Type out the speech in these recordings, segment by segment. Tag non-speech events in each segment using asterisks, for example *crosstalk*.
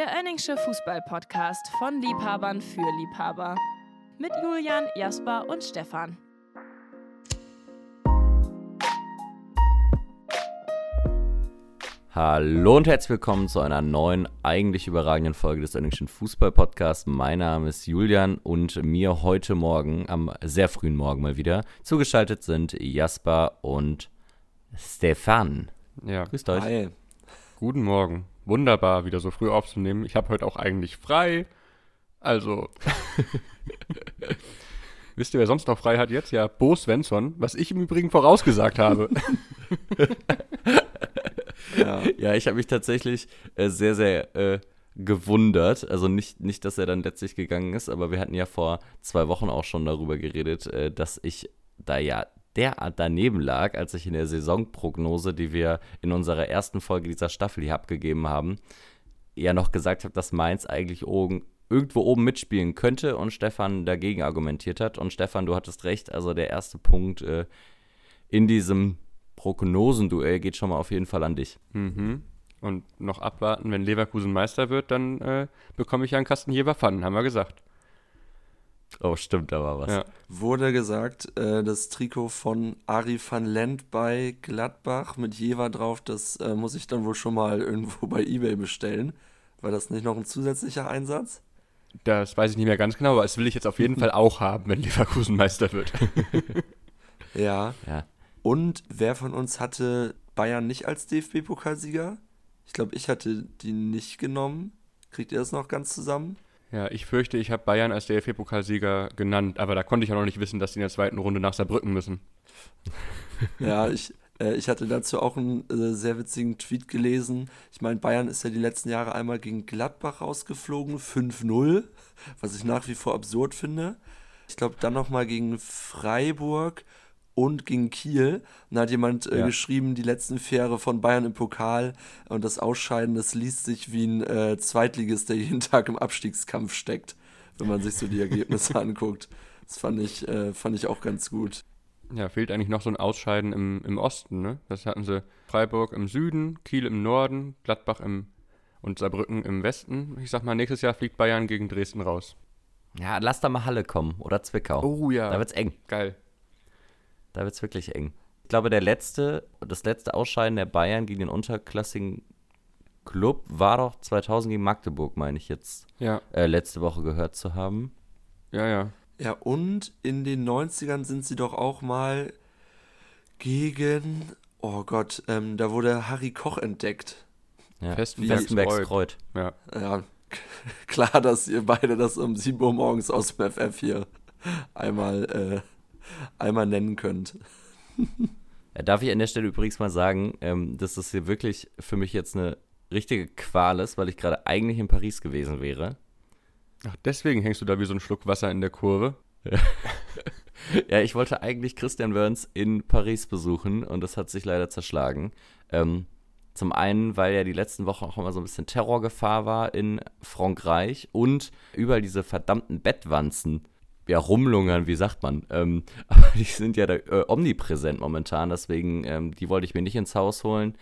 Der Oenningsche Fußball-Podcast von Liebhabern für Liebhaber. Mit Julian, Jasper und Stefan. Hallo und herzlich willkommen zu einer neuen, eigentlich überragenden Folge des Oenningschen Fußball-Podcasts. Mein Name ist Julian und mir heute Morgen, am sehr frühen Morgen mal wieder, zugeschaltet sind Jasper und Stefan. Ja. Grüßt euch. Hi. Guten Morgen. Wunderbar, wieder so früh aufzunehmen. Ich habe heute auch eigentlich frei. Also. *laughs* Wisst ihr, wer sonst noch frei hat jetzt? Ja, Bo Svensson, was ich im Übrigen vorausgesagt habe. Ja. *laughs* Ja, ich habe mich tatsächlich äh, sehr, sehr äh, gewundert. Also nicht, nicht, dass er dann letztlich gegangen ist, aber wir hatten ja vor zwei Wochen auch schon darüber geredet, äh, dass ich da ja derart daneben lag, als ich in der Saisonprognose, die wir in unserer ersten Folge dieser Staffel hier abgegeben haben, ja noch gesagt habe, dass Mainz eigentlich oben, irgendwo oben mitspielen könnte und Stefan dagegen argumentiert hat. Und Stefan, du hattest recht, also der erste Punkt äh, in diesem Prognosenduell geht schon mal auf jeden Fall an dich. mhm. Und noch abwarten, wenn Leverkusen Meister wird, dann äh, bekomme ich ja einen Kasten Jever Pfannen, haben wir gesagt. Oh, stimmt, da war was. Ja. Wurde gesagt, äh, das Trikot von Ari van Lent bei Gladbach mit Jever drauf, das äh, muss ich dann wohl schon mal irgendwo bei Ebay bestellen. War das nicht noch ein zusätzlicher Einsatz? Das weiß ich nicht mehr ganz genau, aber das will ich jetzt auf jeden Fall auch haben, wenn Leverkusen Meister wird. *laughs* Ja. Ja. Und wer von uns hatte Bayern nicht als DFB-Pokalsieger? Ich glaube, ich hatte die nicht genommen. Kriegt ihr das noch ganz zusammen? Ja, ich fürchte, ich habe Bayern als DFB-Pokalsieger genannt, aber da konnte ich ja noch nicht wissen, dass die in der zweiten Runde nach Saarbrücken müssen. *laughs* Ja, ich, äh, ich hatte dazu auch einen äh, sehr witzigen Tweet gelesen. Ich meine, Bayern ist ja die letzten Jahre einmal gegen Gladbach rausgeflogen, 5-0, was ich nach wie vor absurd finde. Ich glaube, dann nochmal gegen Freiburg und gegen Kiel. Und da hat jemand äh, Ja. geschrieben, die letzten vier Jahre von Bayern im Pokal und das Ausscheiden, das liest sich wie ein äh, Zweitligist, der jeden Tag im Abstiegskampf steckt, wenn man sich so die Ergebnisse *laughs* anguckt. Das fand ich, äh, fand ich auch ganz gut. Ja, fehlt eigentlich noch so ein Ausscheiden im, im Osten, ne? Das hatten sie Freiburg im Süden, Kiel im Norden, Gladbach im und Saarbrücken im Westen. Ich sag mal, nächstes Jahr fliegt Bayern gegen Dresden raus. Ja, lass da mal Halle kommen oder Zwickau. Oh ja. Da wird's eng. Geil. Da wird's wirklich eng. Ich glaube, der letzte, das letzte Ausscheiden der Bayern gegen den unterklassigen Club war doch 2000 gegen Magdeburg, meine ich jetzt, Ja, äh, letzte Woche gehört zu haben. ja, ja. Ja, und in den 90ern sind sie doch auch mal gegen, oh Gott, ähm, da wurde Harry Koch entdeckt. Ja. Festenbergs. Kreuz. Ja. Ja, *laughs* klar, dass ihr beide das um 7 Uhr morgens aus dem FF hier einmal, äh, einmal nennen könnt. Darf ich an der Stelle übrigens mal sagen, ähm, dass das hier wirklich für mich jetzt eine richtige Qual ist, weil ich gerade eigentlich in Paris gewesen wäre. Ach, deswegen hängst du da wie so ein Schluck Wasser in der Kurve. Ja, *laughs* ich wollte eigentlich Christian Wörns in Paris besuchen und das hat sich leider zerschlagen. Ähm, zum einen, weil ja die letzten Wochen auch immer so ein bisschen Terrorgefahr war in Frankreich und überall diese verdammten Bettwanzen, ja, rumlungern, wie sagt man. Ähm, *laughs* aber die sind ja da, äh, omnipräsent momentan, deswegen, ähm, die wollte ich mir nicht ins Haus holen.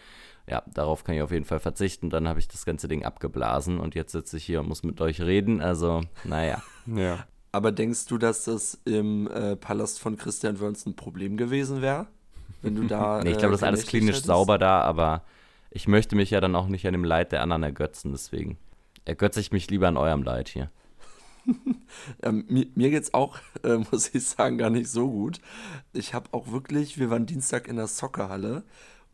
Ja, darauf kann ich auf jeden Fall verzichten. Dann habe ich das ganze Ding abgeblasen und jetzt sitze ich hier und muss mit euch reden. Also, naja. *laughs* Ja. Aber denkst du, dass das im äh, Palast von Christian Wörns ein Problem gewesen wäre? Wenn du da. *laughs* Nee, ich glaube, äh, das ist alles klinisch hättest? sauber da, aber ich möchte mich ja dann auch nicht an dem Leid der anderen ergötzen, deswegen ergötze ich mich lieber an eurem Leid hier. *laughs* Ähm, mir mir geht's auch, *laughs* äh, muss ich sagen, gar nicht so gut. Ich habe auch wirklich, wir waren Dienstag in der Soccerhalle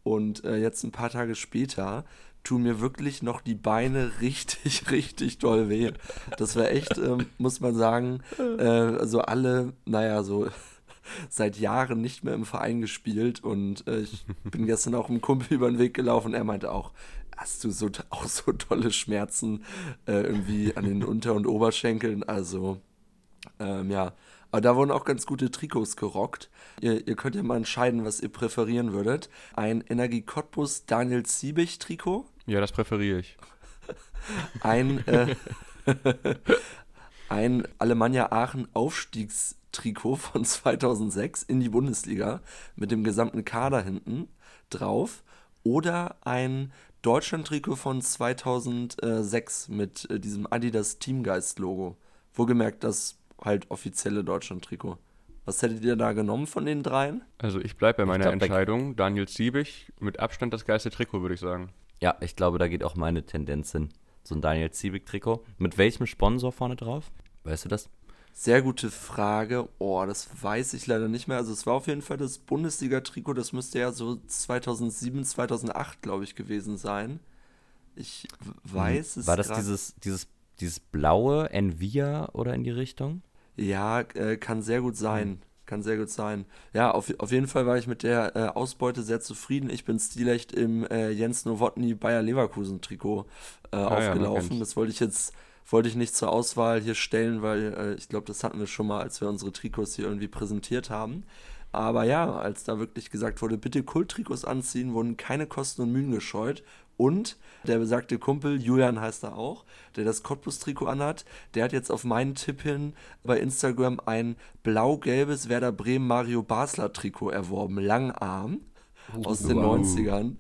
und äh, jetzt ein paar Tage später tun mir wirklich noch die Beine *laughs* richtig, richtig doll weh. Das war echt, ähm, muss man sagen, äh, also alle, naja, so seit Jahren nicht mehr im Verein gespielt und äh, ich bin gestern auch einem Kumpel über den Weg gelaufen er meinte auch, hast du so *laughs* auch so tolle Schmerzen äh, irgendwie an den Unter- und Oberschenkeln, also ähm, ja, aber da wurden auch ganz gute Trikots gerockt. Ihr, ihr könnt ja mal entscheiden, was ihr präferieren würdet. Ein Energie Cottbus Daniel Siebig Trikot, Ja, das präferiere ich. ein, äh, *laughs* ein Alemannia Aachen Aufstiegstrikot von 2006 in die Bundesliga mit dem gesamten Kader hinten drauf oder ein Deutschland-Trikot von 2006 mit äh, diesem Adidas Teamgeist-Logo. Wohlgemerkt das halt offizielle Deutschland-Trikot. Was hättet ihr da genommen von den dreien? Also ich bleibe bei meiner glaub, Entscheidung. Daniel Ziebig, mit Abstand das geilste Trikot, würde ich sagen. Ja, ich glaube, da geht auch meine Tendenz hin. So ein Daniel Ziebig-Trikot. Mit welchem Sponsor vorne drauf? Weißt du das? Sehr gute Frage. Oh, das weiß ich leider nicht mehr. Also es war auf jeden Fall das Bundesliga-Trikot. Das müsste ja so 2007, 2008, glaube ich, gewesen sein. Ich w- weiß es War das dieses, dieses, dieses blaue Envia oder in die Richtung? Ja, äh, kann sehr gut sein. Kann sehr gut sein. Ja, auf, auf jeden Fall war ich mit der äh, Ausbeute sehr zufrieden. Ich bin stilecht im äh, Jens Nowotny Bayer Leverkusen Trikot äh, Ah ja, aufgelaufen. kennt's. das wollte ich jetzt wollte ich nicht zur Auswahl hier stellen, weil äh, ich glaube, das hatten wir schon mal, als wir unsere Trikots hier irgendwie präsentiert haben. Aber ja, als da wirklich gesagt wurde, bitte Kulttrikots anziehen, wurden keine Kosten und Mühen gescheut. Und der besagte Kumpel, Julian heißt er auch, der das Cottbus-Trikot anhat, der hat jetzt auf meinen Tipp hin bei Instagram ein blau-gelbes Werder Bremen Mario Basler-Trikot erworben, Langarm, aus den wow. 90ern.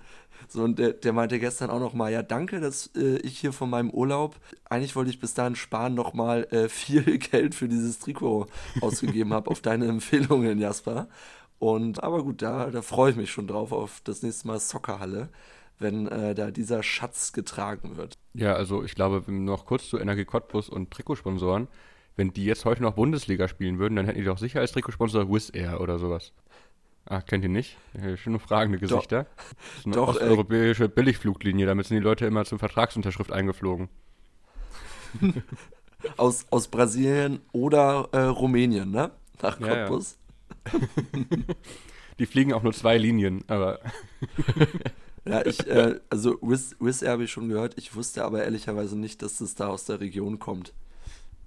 So, und der, der meinte gestern auch noch mal, ja, danke, dass äh, ich hier von meinem Urlaub, eigentlich wollte ich bis dahin sparen, noch mal äh, viel *laughs* Geld für dieses Trikot ausgegeben habe, auf deine Empfehlungen, Jasper. Und, aber gut, da, da freue ich mich schon drauf, auf das nächste Mal Soccerhalle, wenn äh, da dieser Schatz getragen wird. Ja, also ich glaube, noch kurz zu Energie Cottbus und Trikotsponsoren. Wenn die jetzt heute noch Bundesliga spielen würden, dann hätten die doch sicher als Trikotsponsor Wizz Air oder sowas. Ah, kennt ihr nicht? Ja, Schon nur fragende Gesichter. Das ist eine Doch, äh, osteuropäische Billigfluglinie, damit sind die Leute immer zur Vertragsunterschrift eingeflogen. *laughs* Aus, aus Brasilien oder äh, Rumänien, ne? Nach Ja, ja. Cottbus. *laughs* Die fliegen auch nur zwei Linien, aber *laughs* Ja, ich, äh, also Wizz, Wizz Air habe ich schon gehört. Ich wusste aber ehrlicherweise nicht, dass das da aus der Region kommt.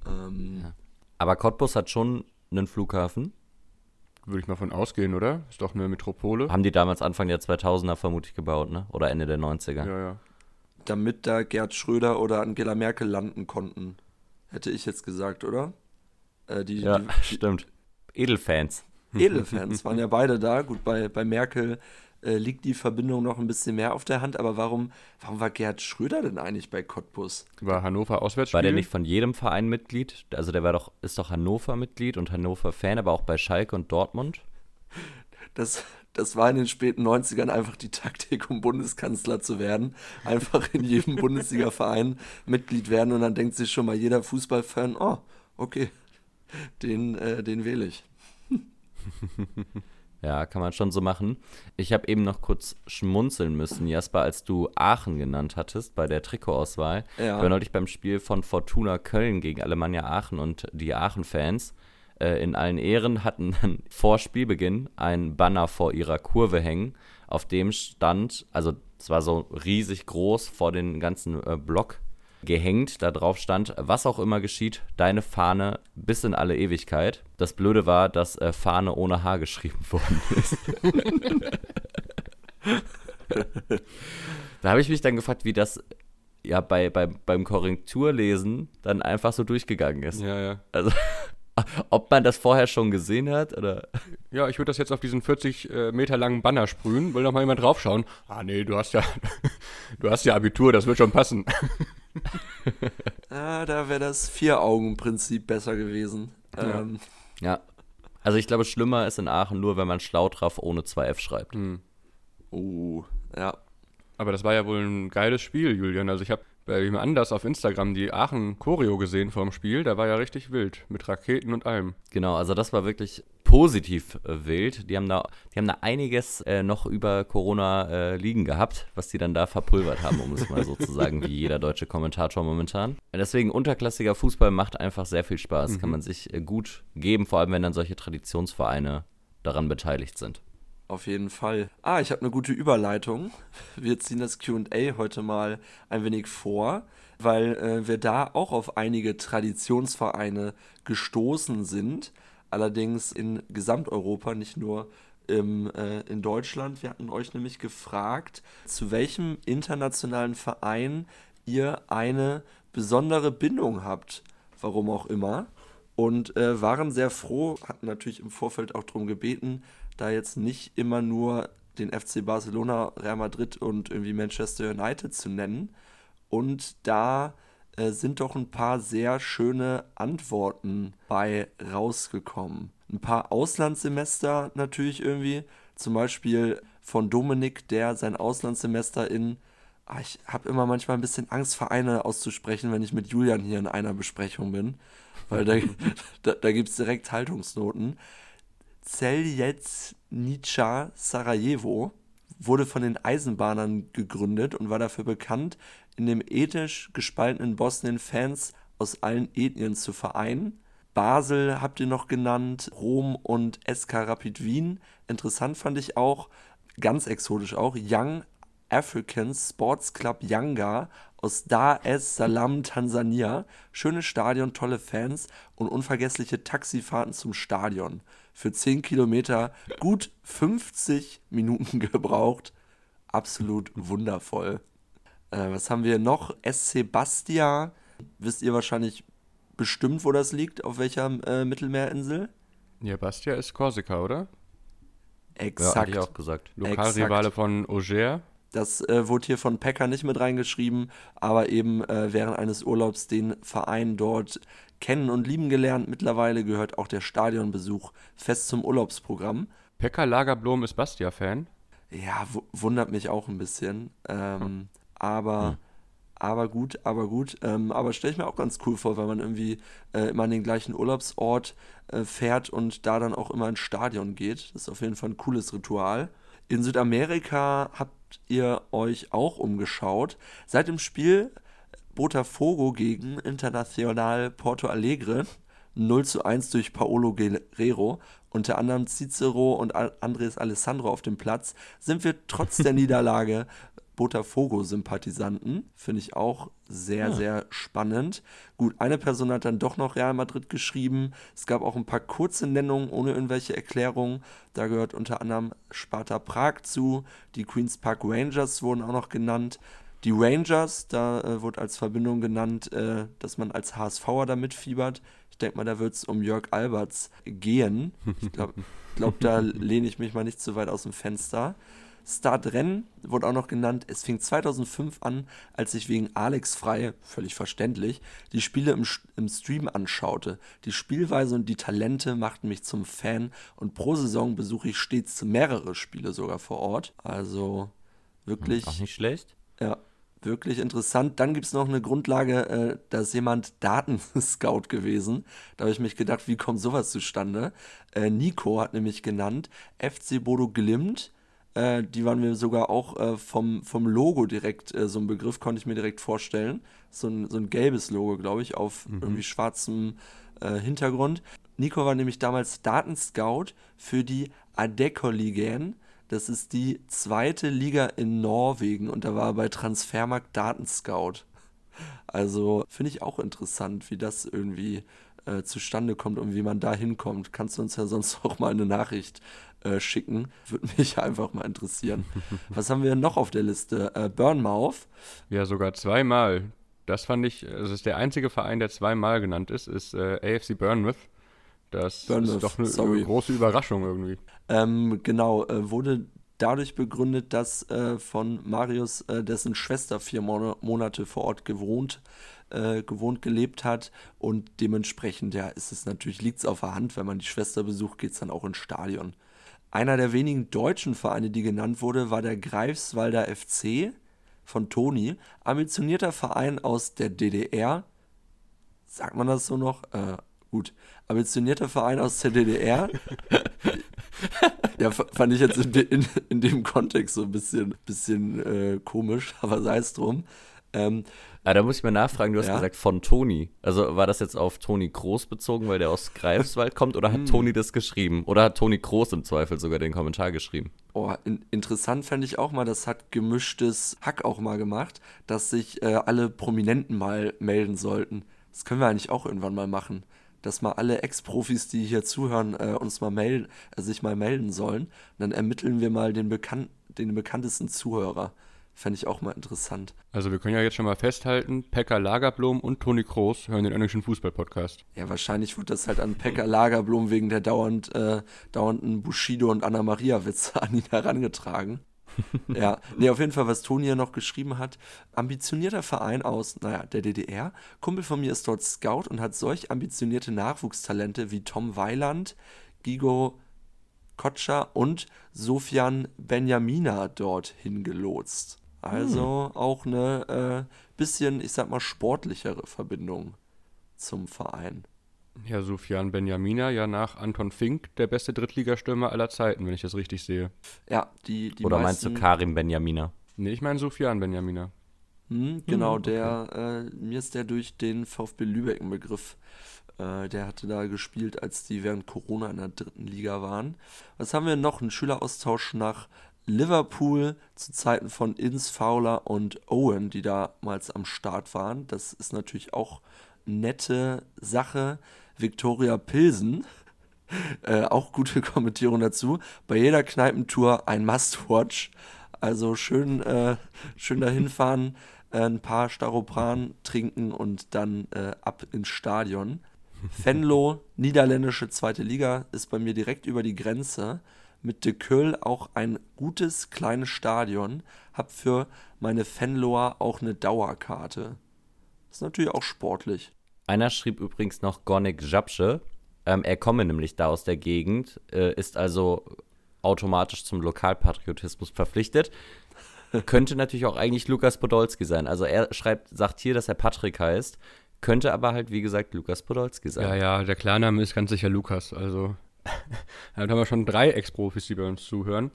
Ähm, Ja. Aber Cottbus hat schon einen Flughafen. Würde ich mal von ausgehen, oder? Ist doch eine Metropole. Haben die damals Anfang der 2000er vermutlich gebaut, ne? Oder Ende der 90er. Ja, ja. damit da Gerd Schröder oder Angela Merkel landen konnten, hätte ich jetzt gesagt, oder? Äh, die, Ja, die, *laughs* stimmt. Edelfans. Edelfans waren ja beide da. Gut, bei, bei Merkel äh, liegt die Verbindung noch ein bisschen mehr auf der Hand, aber warum, warum war Gerd Schröder denn eigentlich bei Cottbus? War Hannover Auswärtsspiel. War der nicht von jedem Verein Mitglied? Also der war doch, ist doch Hannover-Mitglied und Hannover-Fan, aber auch bei Schalke und Dortmund. Das, das war in den späten 90ern einfach die Taktik, um Bundeskanzler zu werden. Einfach in jedem *laughs* Bundesliga-Verein Mitglied werden und dann denkt sich schon mal jeder Fußballfan, oh, okay, den, äh, den wähle ich. *laughs* Ja, kann man schon so machen. Ich habe eben noch kurz schmunzeln müssen, Jasper, als du Aachen genannt hattest bei der Trikotauswahl. Ja. Ich war neulich beim Spiel von Fortuna Köln gegen Alemannia Aachen und die Aachen-Fans äh, in allen Ehren hatten dann *laughs* vor Spielbeginn ein Banner vor ihrer Kurve hängen, auf dem stand, also es war so riesig groß vor den ganzen äh, Block gehängt, da drauf stand, was auch immer geschieht, deine Fahne bis in alle Ewigkeit. Das Blöde war, dass äh, Fahne ohne H geschrieben *laughs* worden ist. da habe ich mich dann gefragt, wie das ja bei, bei, beim Korrekturlesen dann einfach so durchgegangen ist. Ja, ja. Also, *laughs* ob man das vorher schon gesehen hat oder. Ja, ich würde das jetzt auf diesen 40 äh, Meter langen Banner sprühen. Will noch mal jemand draufschauen? Ah, nee, du hast ja, *laughs* du hast ja Abitur, das wird schon passen. *laughs* Ah, da wäre das Vier-Augen-Prinzip besser gewesen. Ja. Ähm, Ja. Also, ich glaube, schlimmer ist in Aachen nur, wenn man Schlautraff ohne 2F schreibt. Hm. oh, ja. Aber das war ja wohl ein geiles Spiel, Julian. Also ich habe bei jemand anders auf Instagram die Aachen Choreo gesehen vorm Spiel. Da war ja richtig wild. Mit Raketen und allem. Genau, also das war wirklich positiv äh, wild. Die haben da, die haben da einiges äh, noch über Corona äh, liegen gehabt, was die dann da verpulvert haben, um es mal so zu sagen, wie jeder deutsche Kommentator momentan. Deswegen unterklassiger Fußball macht einfach sehr viel Spaß, kann man sich äh, gut geben, vor allem wenn dann solche Traditionsvereine daran beteiligt sind. Auf jeden Fall. Ah, ich habe eine gute Überleitung. Wir ziehen das QA heute mal ein wenig vor, weil äh, wir da auch auf einige Traditionsvereine gestoßen sind. Allerdings in Gesamteuropa, nicht nur im, äh, in Deutschland. Wir hatten euch nämlich gefragt, zu welchem internationalen Verein ihr eine besondere Bindung habt. Warum auch immer. Und äh, waren sehr froh, hatten natürlich im Vorfeld auch darum gebeten, da jetzt nicht immer nur den FC Barcelona, Real Madrid und irgendwie Manchester United zu nennen. Und da äh, sind doch ein paar sehr schöne Antworten bei rausgekommen. Ein paar Auslandssemester natürlich irgendwie. Zum Beispiel von Dominik, der sein Auslandssemester in. Ah, ich habe immer manchmal ein bisschen Angst, Vereine auszusprechen, wenn ich mit Julian hier in einer Besprechung bin. Weil da, *laughs* da, da gibt es direkt Haltungsnoten. Nica Sarajevo wurde von den Eisenbahnern gegründet und war dafür bekannt, in dem ethnisch gespaltenen Bosnien Fans aus allen Ethnien zu vereinen. Basel habt ihr noch genannt, Rom und SK Rapid Wien. Interessant fand ich auch, ganz exotisch auch, Young Africans Sports Club Yanga aus Dar es Salaam, Tansania. Schönes Stadion, tolle Fans und unvergessliche Taxifahrten zum Stadion. Für 10 Kilometer gut 50 Minuten *laughs* gebraucht. Absolut wundervoll. Äh, was haben wir noch? SC Bastia. Wisst ihr wahrscheinlich bestimmt, wo das liegt? Auf welcher äh, Mittelmeerinsel? Ja, Bastia ist Korsika, oder? Exakt. Ja, hatte ich auch gesagt. Lokalrivale von Auger. Das äh, wurde hier von Pecker nicht mit reingeschrieben, aber eben äh, während eines Urlaubs den Verein dort kennen und lieben gelernt. Mittlerweile gehört auch der Stadionbesuch fest zum Urlaubsprogramm. Pekka Lagerblom ist Bastia-Fan. Ja, wundert mich auch ein bisschen. Ähm, hm. Aber, hm. aber gut, aber gut. Ähm, aber stelle ich mir auch ganz cool vor, wenn man irgendwie äh, immer an den gleichen Urlaubsort äh, fährt und da dann auch immer ins Stadion geht. Das ist auf jeden Fall ein cooles Ritual. In Südamerika habt ihr euch auch umgeschaut. Seit dem Spiel Botafogo gegen Internacional Porto Alegre 0 zu 1 durch Paolo Guerrero, unter anderem Cicero und Andres Alessandro auf dem Platz, sind wir trotz der *laughs* Niederlage Botafogo-Sympathisanten. Finde ich auch sehr, ja. sehr spannend. Gut, eine Person hat dann doch noch Real Madrid geschrieben. Es gab auch ein paar kurze Nennungen ohne irgendwelche Erklärungen. Da gehört unter anderem Sparta Prag zu. Die Queen's Park Rangers wurden auch noch genannt. Die Rangers, da äh, wurde als Verbindung genannt, äh, dass man als HSVer da mitfiebert. Ich denke mal, da wird es um Jörg Alberts gehen. Ich glaube, *laughs* glaub, da lehne ich mich mal nicht zu weit aus dem Fenster. Startrennen wurde auch noch genannt. Es fing 2005 an, als ich wegen Alex Frei, völlig verständlich, die Spiele im, im Stream anschaute. Die Spielweise und die Talente machten mich zum Fan und pro Saison besuche ich stets mehrere Spiele sogar vor Ort. Also wirklich. Auch nicht schlecht. Ja, wirklich interessant. Dann gibt es noch eine Grundlage, äh, da ist jemand Datenscout *laughs* gewesen. Da habe ich mich gedacht, wie kommt sowas zustande? Äh, Nico hat nämlich genannt, FC Bodo Glimt äh, die waren mir sogar auch äh, vom, vom Logo direkt, äh, so ein Begriff konnte ich mir direkt vorstellen. So ein, so ein gelbes Logo, glaube ich, auf mhm. irgendwie schwarzem äh, Hintergrund. Nico war nämlich damals Datenscout für die Adeccoligaen. Das ist die zweite Liga in Norwegen und da war er bei Transfermarkt Datenscout. Also finde ich auch interessant, wie das irgendwie äh, zustande kommt und wie man da hinkommt. Kannst du uns ja sonst *laughs* auch mal eine Nachricht äh, schicken. Würde mich einfach mal interessieren. *laughs* Was haben wir noch auf der Liste? Äh, Burnmouth. Ja, sogar zweimal. Das fand ich, das ist der einzige Verein, der zweimal genannt ist, ist äh, AFC Bournemouth. Das Bournemouth, ist doch eine sorry. große Überraschung irgendwie. Ähm, genau, äh, wurde dadurch begründet, dass äh, von Marius, äh, dessen Schwester vier Mon Monate vor Ort gewohnt, äh, gewohnt gelebt hat und dementsprechend ja ist es natürlich liegt es auf der Hand, wenn man die Schwester besucht, geht es dann auch ins Stadion. Einer der wenigen deutschen Vereine, die genannt wurde, war der Greifswalder FC von Toni. Ambitionierter Verein aus der DDR. Sagt man das so noch? Äh, gut. Ambitionierter Verein aus der DDR. *laughs* *laughs* ja, fand ich jetzt in, de, in, in, dem Kontext so ein bisschen, bisschen äh, komisch, *laughs* aber sei es drum. Ähm, ah, da muss ich mal nachfragen, du hast ja? gesagt von Toni. Also war das jetzt auf Toni Groß bezogen, weil der aus Greifswald kommt, oder hat hm. Toni das geschrieben? Oder hat Toni Groß im Zweifel sogar den Kommentar geschrieben? Oh, in, interessant fände ich auch mal, das hat gemischtes Hack auch mal gemacht, dass sich äh, alle Prominenten mal melden sollten. Das können wir eigentlich auch irgendwann mal machen. Dass mal alle Ex-Profis, die hier zuhören, äh, uns mal melden, äh, sich mal melden sollen. Und dann ermitteln wir mal den, bekan den bekanntesten Zuhörer. Fände ich auch mal interessant. Also wir können ja jetzt schon mal festhalten, Pekka Lagerblom und Toni Kroos hören den englischen Fußball-Podcast. Ja, wahrscheinlich wird das halt an Pekka Lagerblom wegen der dauernd, äh, dauernden Bushido und Anna Maria Witze an ihn herangetragen. *laughs* ja, nee, auf jeden Fall, was Toni ja noch geschrieben hat. Ambitionierter Verein aus, naja, der DDR. Kumpel von mir ist dort Scout und hat solch ambitionierte Nachwuchstalente wie Tom Weiland, Gigo Kotscher und Sofian Benjamina dorthin gelotst. Also hm. auch eine äh, bisschen, ich sag mal, sportlichere Verbindung zum Verein. Ja, Sofian Benjamina, ja nach Anton Fink der beste Drittligastürmer aller Zeiten, wenn ich das richtig sehe. Ja, die, die Oder meinst du Karim Benjamina? Nee, ich meine Sofian Benjamina. Hm, genau, hm, okay. der, äh, mir ist der durch den VfB Lübeck ein Begriff. Äh, der hatte da gespielt, als die während Corona in der dritten Liga waren. Was haben wir noch? Ein Schüleraustausch nach Liverpool zu Zeiten von Ins, Fowler und Owen, die damals am Start waren. Das ist natürlich auch nette Sache. Victoria Pilsen, äh, auch gute *laughs* Kommentierung dazu. Bei jeder Kneipentour ein Must-Watch. Also schön, äh, schön dahin fahren, äh, ein paar Staropran trinken und dann äh, ab ins Stadion. *laughs* Venlo, niederländische zweite Liga, ist bei mir direkt über die Grenze mit De Köll auch ein gutes kleines Stadion, hab für meine Fenloer auch eine Dauerkarte. Ist natürlich auch sportlich. Einer schrieb übrigens noch Gornik Japsche. Ähm, er komme nämlich da aus der Gegend, äh, ist also automatisch zum Lokalpatriotismus verpflichtet. Könnte natürlich auch eigentlich Lukas Podolski sein. Also er schreibt, sagt hier, dass er Patrick heißt, könnte aber halt, wie gesagt, Lukas Podolski sein. Ja, ja, der Klarname ist ganz sicher Lukas. Also *laughs* Damit haben wir schon drei Ex-Profis, die bei uns zuhören.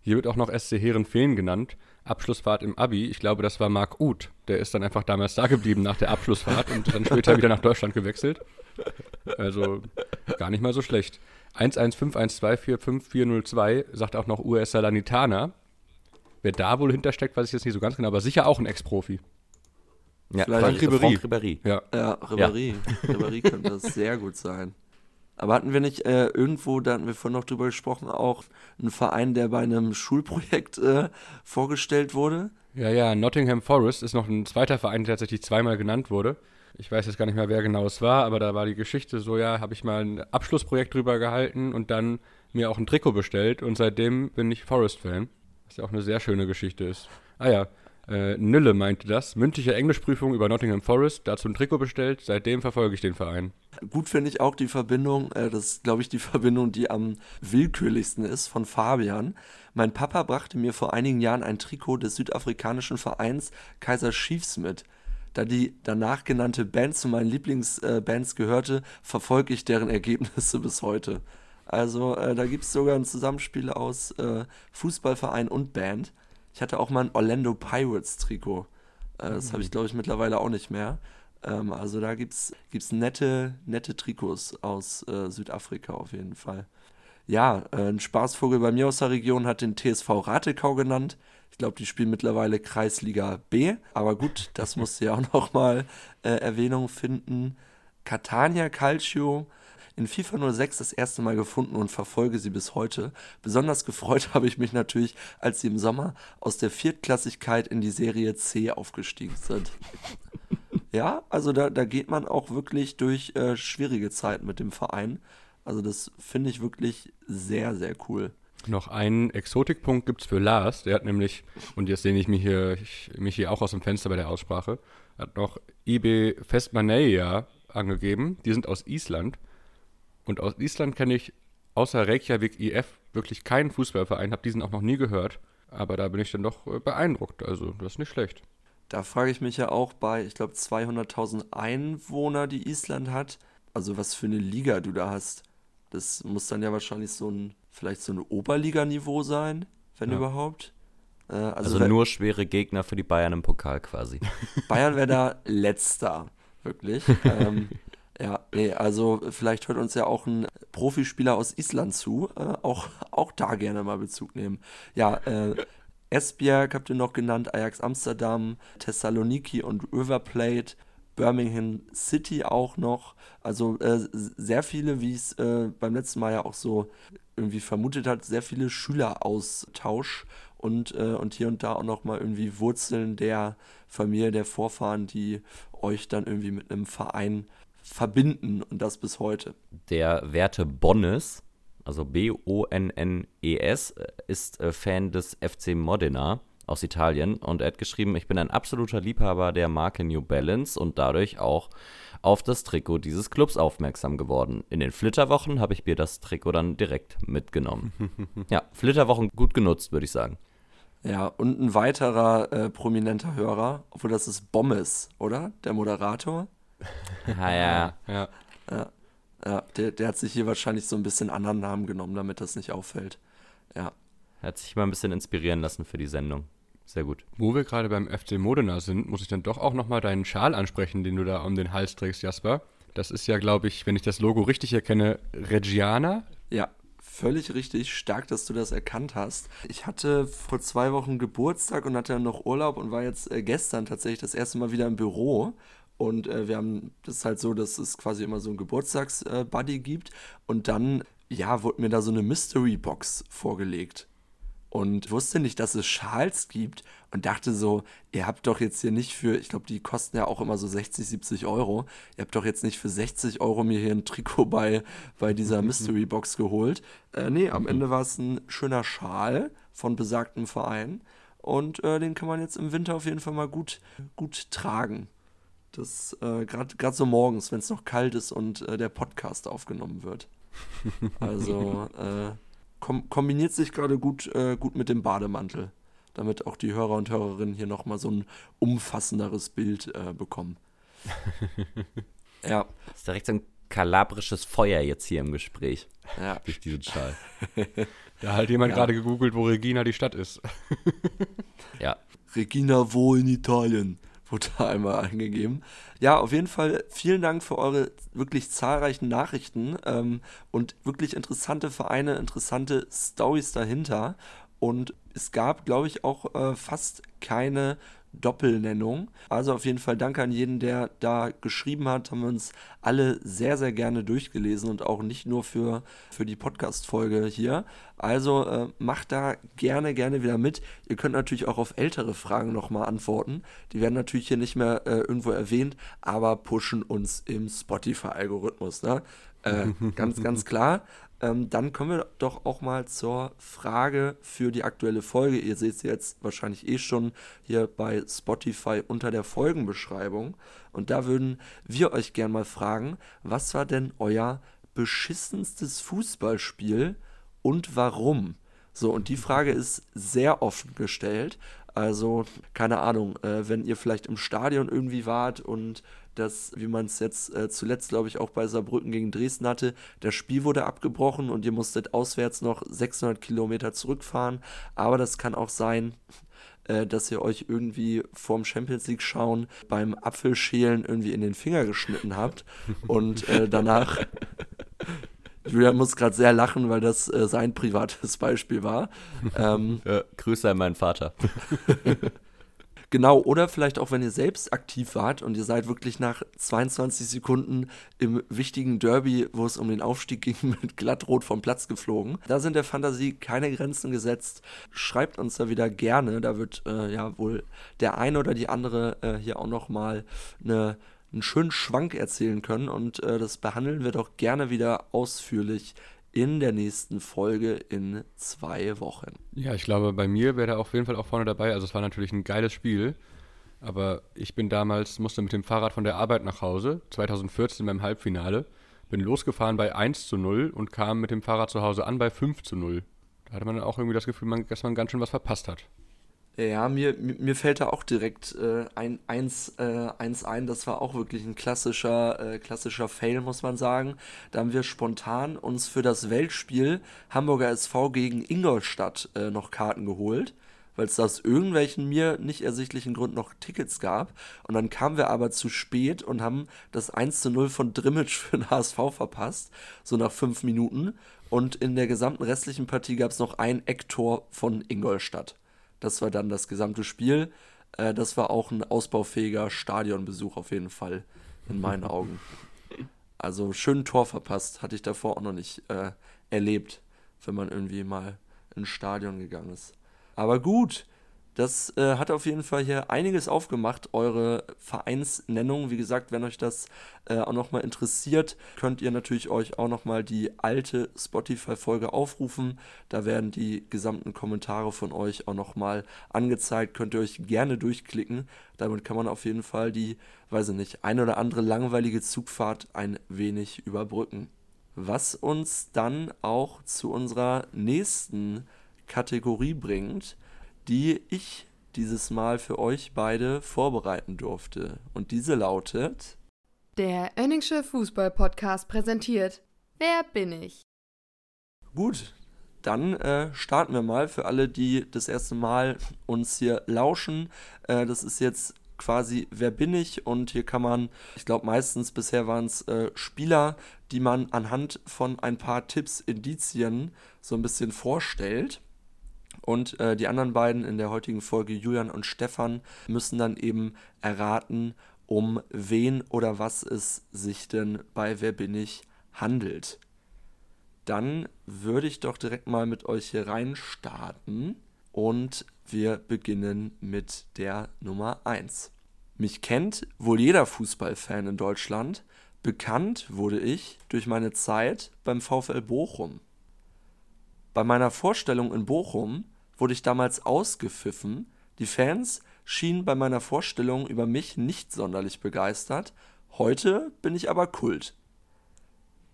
Hier wird auch noch SC Herenfehn genannt. Abschlussfahrt im Abi. Ich glaube, das war Marc Uth. Der ist dann einfach damals da geblieben nach der Abschlussfahrt und dann später wieder nach Deutschland gewechselt. Also gar nicht mal so schlecht. 11512455402 sagt auch noch US Salanitana. Wer da wohl hintersteckt, weiß ich jetzt nicht so ganz genau, aber sicher auch ein Ex-Profi. Ja, Frank Ribéry. Frank Ribéry. Ja, ja Ribéry. Ja. Ribéry könnte das sehr gut sein. Aber hatten wir nicht äh, irgendwo, da hatten wir vorhin noch drüber gesprochen, auch einen Verein, der bei einem Schulprojekt äh, vorgestellt wurde? Ja, ja, Nottingham Forest ist noch ein zweiter Verein, der tatsächlich zweimal genannt wurde. Ich weiß jetzt gar nicht mehr, wer genau es war, aber da war die Geschichte so, ja, habe ich mal ein Abschlussprojekt drüber gehalten und dann mir auch ein Trikot bestellt und seitdem bin ich Forest-Fan. Was ja auch eine sehr schöne Geschichte ist. Ah ja, äh, Nülle meinte das. Mündliche Englischprüfung über Nottingham Forest, dazu ein Trikot bestellt. Seitdem verfolge ich den Verein. Gut finde ich auch die Verbindung, äh, das ist, glaube ich, die *laughs* Verbindung, die am willkürlichsten ist, von Fabian. Mein Papa brachte mir vor einigen Jahren ein Trikot des südafrikanischen Vereins Kaiser Chiefs mit. Da die danach genannte Band zu meinen Lieblingsbands äh, gehörte, verfolge ich deren Ergebnisse *laughs* bis heute. Also äh, da gibt es sogar ein Zusammenspiel aus äh, Fußballverein und Band. Ich hatte auch mal ein Orlando Pirates Trikot. Äh, das habe ich, glaube ich, mittlerweile auch nicht mehr. Ähm, also da gibt es nette, nette Trikots aus äh, Südafrika auf jeden Fall. Ja, äh, ein Spaßvogel bei mir aus der Region hat den TSV Ratekau genannt. Ich glaube, die spielen mittlerweile Kreisliga B. Aber gut, das musste ja auch nochmal äh, Erwähnung finden. Catania Calcio in FIFA 06 das erste Mal gefunden und verfolge sie bis heute. Besonders gefreut *laughs* habe ich mich natürlich, als sie im Sommer aus der Viertklassigkeit in die Serie C aufgestiegen sind. Ja, also da, da geht man auch wirklich durch äh, schwierige Zeiten mit dem Verein. Also das finde ich wirklich sehr, sehr cool. Noch einen Exotikpunkt gibt es für Lars. Der hat nämlich, und jetzt sehe ich mich hier, ich, mich hier auch aus dem Fenster bei der Aussprache, hat noch IB Festmaneia angegeben. Die sind aus Island. Und aus Island kenne ich außer Reykjavik IF wirklich keinen Fußballverein, habe diesen auch noch nie gehört. Aber da bin ich dann doch äh, beeindruckt. Also, das ist nicht schlecht. Da frage ich mich ja auch bei, ich glaube, 200.000 Einwohner, die Island hat. Also, was für eine Liga du da hast. Das muss dann ja wahrscheinlich so ein, vielleicht so ein Oberliganiveau sein, wenn ja. überhaupt. Äh, also, also nur schwere Gegner für die Bayern im Pokal quasi. *laughs* Bayern wäre da letzter, wirklich. *laughs* ähm, ja, nee, also vielleicht hört uns ja auch ein Profispieler aus Island zu. Äh, auch, auch da gerne mal Bezug nehmen. Ja, äh, Esbjerg habt ihr noch genannt, Ajax Amsterdam, Thessaloniki und River Plate, Birmingham City auch noch. Also äh, sehr viele, wie es äh, beim letzten Mal ja auch so irgendwie vermutet hat, sehr viele Schüleraustausch und, äh, und hier und da auch nochmal irgendwie Wurzeln der Familie, der Vorfahren, die euch dann irgendwie mit einem Verein verbinden und das bis heute. Der Werte Bonnes, also B-O-N-N-E-S, ist äh, Fan des FC Modena aus Italien und er hat geschrieben, ich bin ein absoluter Liebhaber der Marke New Balance und dadurch auch auf das Trikot dieses Clubs aufmerksam geworden. In den Flitterwochen habe ich mir das Trikot dann direkt mitgenommen. *laughs* ja, Flitterwochen gut genutzt, würde ich sagen. Ja, und ein weiterer äh, prominenter Hörer, obwohl das ist Bommes, oder? Der Moderator. *laughs* Ah, ja. Ja. Ja, ja der, der hat sich hier wahrscheinlich so ein bisschen anderen Namen genommen, damit das nicht auffällt. Ja. Er hat sich mal ein bisschen inspirieren lassen für die Sendung. Sehr gut. Wo wir gerade beim FC Modena sind, muss ich dann doch auch nochmal deinen Schal ansprechen, den du da um den Hals trägst, Jasper. Das ist ja, glaube ich, wenn ich das Logo richtig erkenne, Reggiana. Ja, völlig richtig. Stark, dass du das erkannt hast. Ich hatte vor zwei Wochen Geburtstag und hatte dann noch Urlaub und war jetzt äh, gestern tatsächlich das erste Mal wieder im Büro. Und äh, wir haben das ist halt so, dass es quasi immer so ein Geburtstags-Buddy äh, gibt. Und dann, ja, wurde mir da so eine Mystery-Box vorgelegt und wusste nicht, dass es Schals gibt und dachte so, ihr habt doch jetzt hier nicht für, ich glaube, die kosten ja auch immer so 60, 70 Euro, ihr habt doch jetzt nicht für 60 Euro mir hier ein Trikot bei, bei dieser Mystery Box geholt. Äh, nee, am Ende war es ein schöner Schal von besagtem Verein und äh, den kann man jetzt im Winter auf jeden Fall mal gut, gut tragen. Das äh, gerade so morgens, wenn es noch kalt ist und äh, der Podcast aufgenommen wird. *laughs* Also, äh, kom kombiniert sich gerade gut, äh, gut mit dem Bademantel, damit auch die Hörer und Hörerinnen hier nochmal so ein umfassenderes Bild äh, bekommen. *laughs* ja. Das ist direkt so ein kalabrisches Feuer jetzt hier im Gespräch. Ja. *laughs* Durch diesen Schal. da hat halt jemand ja. gerade gegoogelt, wo Regina die Stadt ist. ja. Regina wo in Italien? Wurde einmal eingegeben. Ja, auf jeden Fall vielen Dank für eure wirklich zahlreichen Nachrichten ähm, und wirklich interessante Vereine, interessante Stories dahinter. Und es gab, glaube ich, auch äh, fast keine Doppelnennung. Also auf jeden Fall danke an jeden, der da geschrieben hat. Haben wir uns alle sehr, sehr gerne durchgelesen und auch nicht nur für, für die Podcast-Folge hier. Also äh, macht da gerne, gerne wieder mit. Ihr könnt natürlich auch auf ältere Fragen nochmal antworten. Die werden natürlich hier nicht mehr äh, irgendwo erwähnt, aber pushen uns im Spotify-Algorithmus. Ne? Äh, *laughs* ganz, ganz klar. Ähm, dann kommen wir doch auch mal zur Frage für die aktuelle Folge. Ihr seht sie jetzt wahrscheinlich eh schon hier bei Spotify unter der Folgenbeschreibung. Und da würden wir euch gerne mal fragen, was war denn euer beschissenstes Fußballspiel und warum? So, und die Frage ist sehr offen gestellt. Also, keine Ahnung, äh, wenn ihr vielleicht im Stadion irgendwie wart und das, wie man es jetzt äh, zuletzt, glaube ich, auch bei Saarbrücken gegen Dresden hatte, das Spiel wurde abgebrochen und ihr musstet auswärts noch 600 Kilometer zurückfahren. Aber das kann auch sein, äh, dass ihr euch irgendwie vorm Champions League schauen beim Apfelschälen irgendwie in den Finger geschnitten habt und äh, danach *laughs* Julian muss gerade sehr lachen, weil das äh, sein privates Beispiel war. *laughs* Ähm, ja, Grüße an meinen Vater. *laughs* Genau, oder vielleicht auch, wenn ihr selbst aktiv wart und ihr seid wirklich nach 22 Sekunden im wichtigen Derby, wo es um den Aufstieg ging, *laughs* mit glattrot vom Platz geflogen. Da sind der Fantasie keine Grenzen gesetzt. Schreibt uns da wieder gerne. Da wird äh, ja wohl der eine oder die andere äh, hier auch nochmal eine einen schönen Schwank erzählen können und äh, das behandeln wir doch gerne wieder ausführlich in der nächsten Folge in zwei Wochen. Ja, ich glaube, bei mir wäre er auf jeden Fall auch vorne dabei. Also es war natürlich ein geiles Spiel. Aber ich bin damals, musste mit dem Fahrrad von der Arbeit nach Hause, 2014 beim Halbfinale, bin losgefahren bei 1 zu 0 und kam mit dem Fahrrad zu Hause an bei 5 zu 0. Da hatte man auch irgendwie das Gefühl, dass man ganz schön was verpasst hat. Ja, mir, mir fällt da auch direkt äh, ein, eins, äh, eins ein. Das war auch wirklich ein klassischer, äh, klassischer Fail, muss man sagen. Da haben wir spontan uns für das Weltspiel Hamburger SV gegen Ingolstadt äh, noch Karten geholt, weil es aus irgendwelchen mir nicht ersichtlichen Gründen noch Tickets gab. Und dann kamen wir aber zu spät und haben das 1 zu 0 von Drimmitsch für den HSV verpasst, so nach fünf Minuten. Und in der gesamten restlichen Partie gab es noch ein Ecktor von Ingolstadt. Das war dann das gesamte Spiel. Äh, das war auch ein ausbaufähiger Stadionbesuch auf jeden Fall, in meinen *laughs* Augen. Also schön Tor verpasst, hatte ich davor auch noch nicht äh, erlebt, wenn man irgendwie mal ins Stadion gegangen ist. Aber gut, das äh, hat auf jeden Fall hier einiges aufgemacht, eure Vereinsnennung. Wie gesagt, wenn euch das äh, auch nochmal interessiert, könnt ihr natürlich euch auch nochmal die alte Spotify-Folge aufrufen. Da werden die gesamten Kommentare von euch auch nochmal angezeigt. Könnt ihr euch gerne durchklicken. Damit kann man auf jeden Fall die, weiß ich nicht, ein oder andere langweilige Zugfahrt ein wenig überbrücken. Was uns dann auch zu unserer nächsten Kategorie bringt die ich dieses Mal für euch beide vorbereiten durfte. Und diese lautet: Der Önningsche Fußball-Podcast präsentiert Wer bin ich? Gut, dann äh, starten wir mal für alle, die das erste Mal uns hier lauschen. Äh, das ist jetzt quasi Wer bin ich? Und hier kann man, ich glaube meistens bisher waren es äh, Spieler, die man anhand von ein paar Tipps, Indizien so ein bisschen vorstellt. Und äh, die anderen beiden in der heutigen Folge, Julian und Stefan, müssen dann eben erraten, um wen oder was es sich denn bei Wer bin ich handelt. Dann würde ich doch direkt mal mit euch hier rein starten und wir beginnen mit der Nummer 1. Mich kennt wohl jeder Fußballfan in Deutschland. Bekannt wurde ich durch meine Zeit beim VfL Bochum. Bei meiner Vorstellung in Bochum wurde ich damals ausgepfiffen, die Fans schienen bei meiner Vorstellung über mich nicht sonderlich begeistert, heute bin ich aber Kult.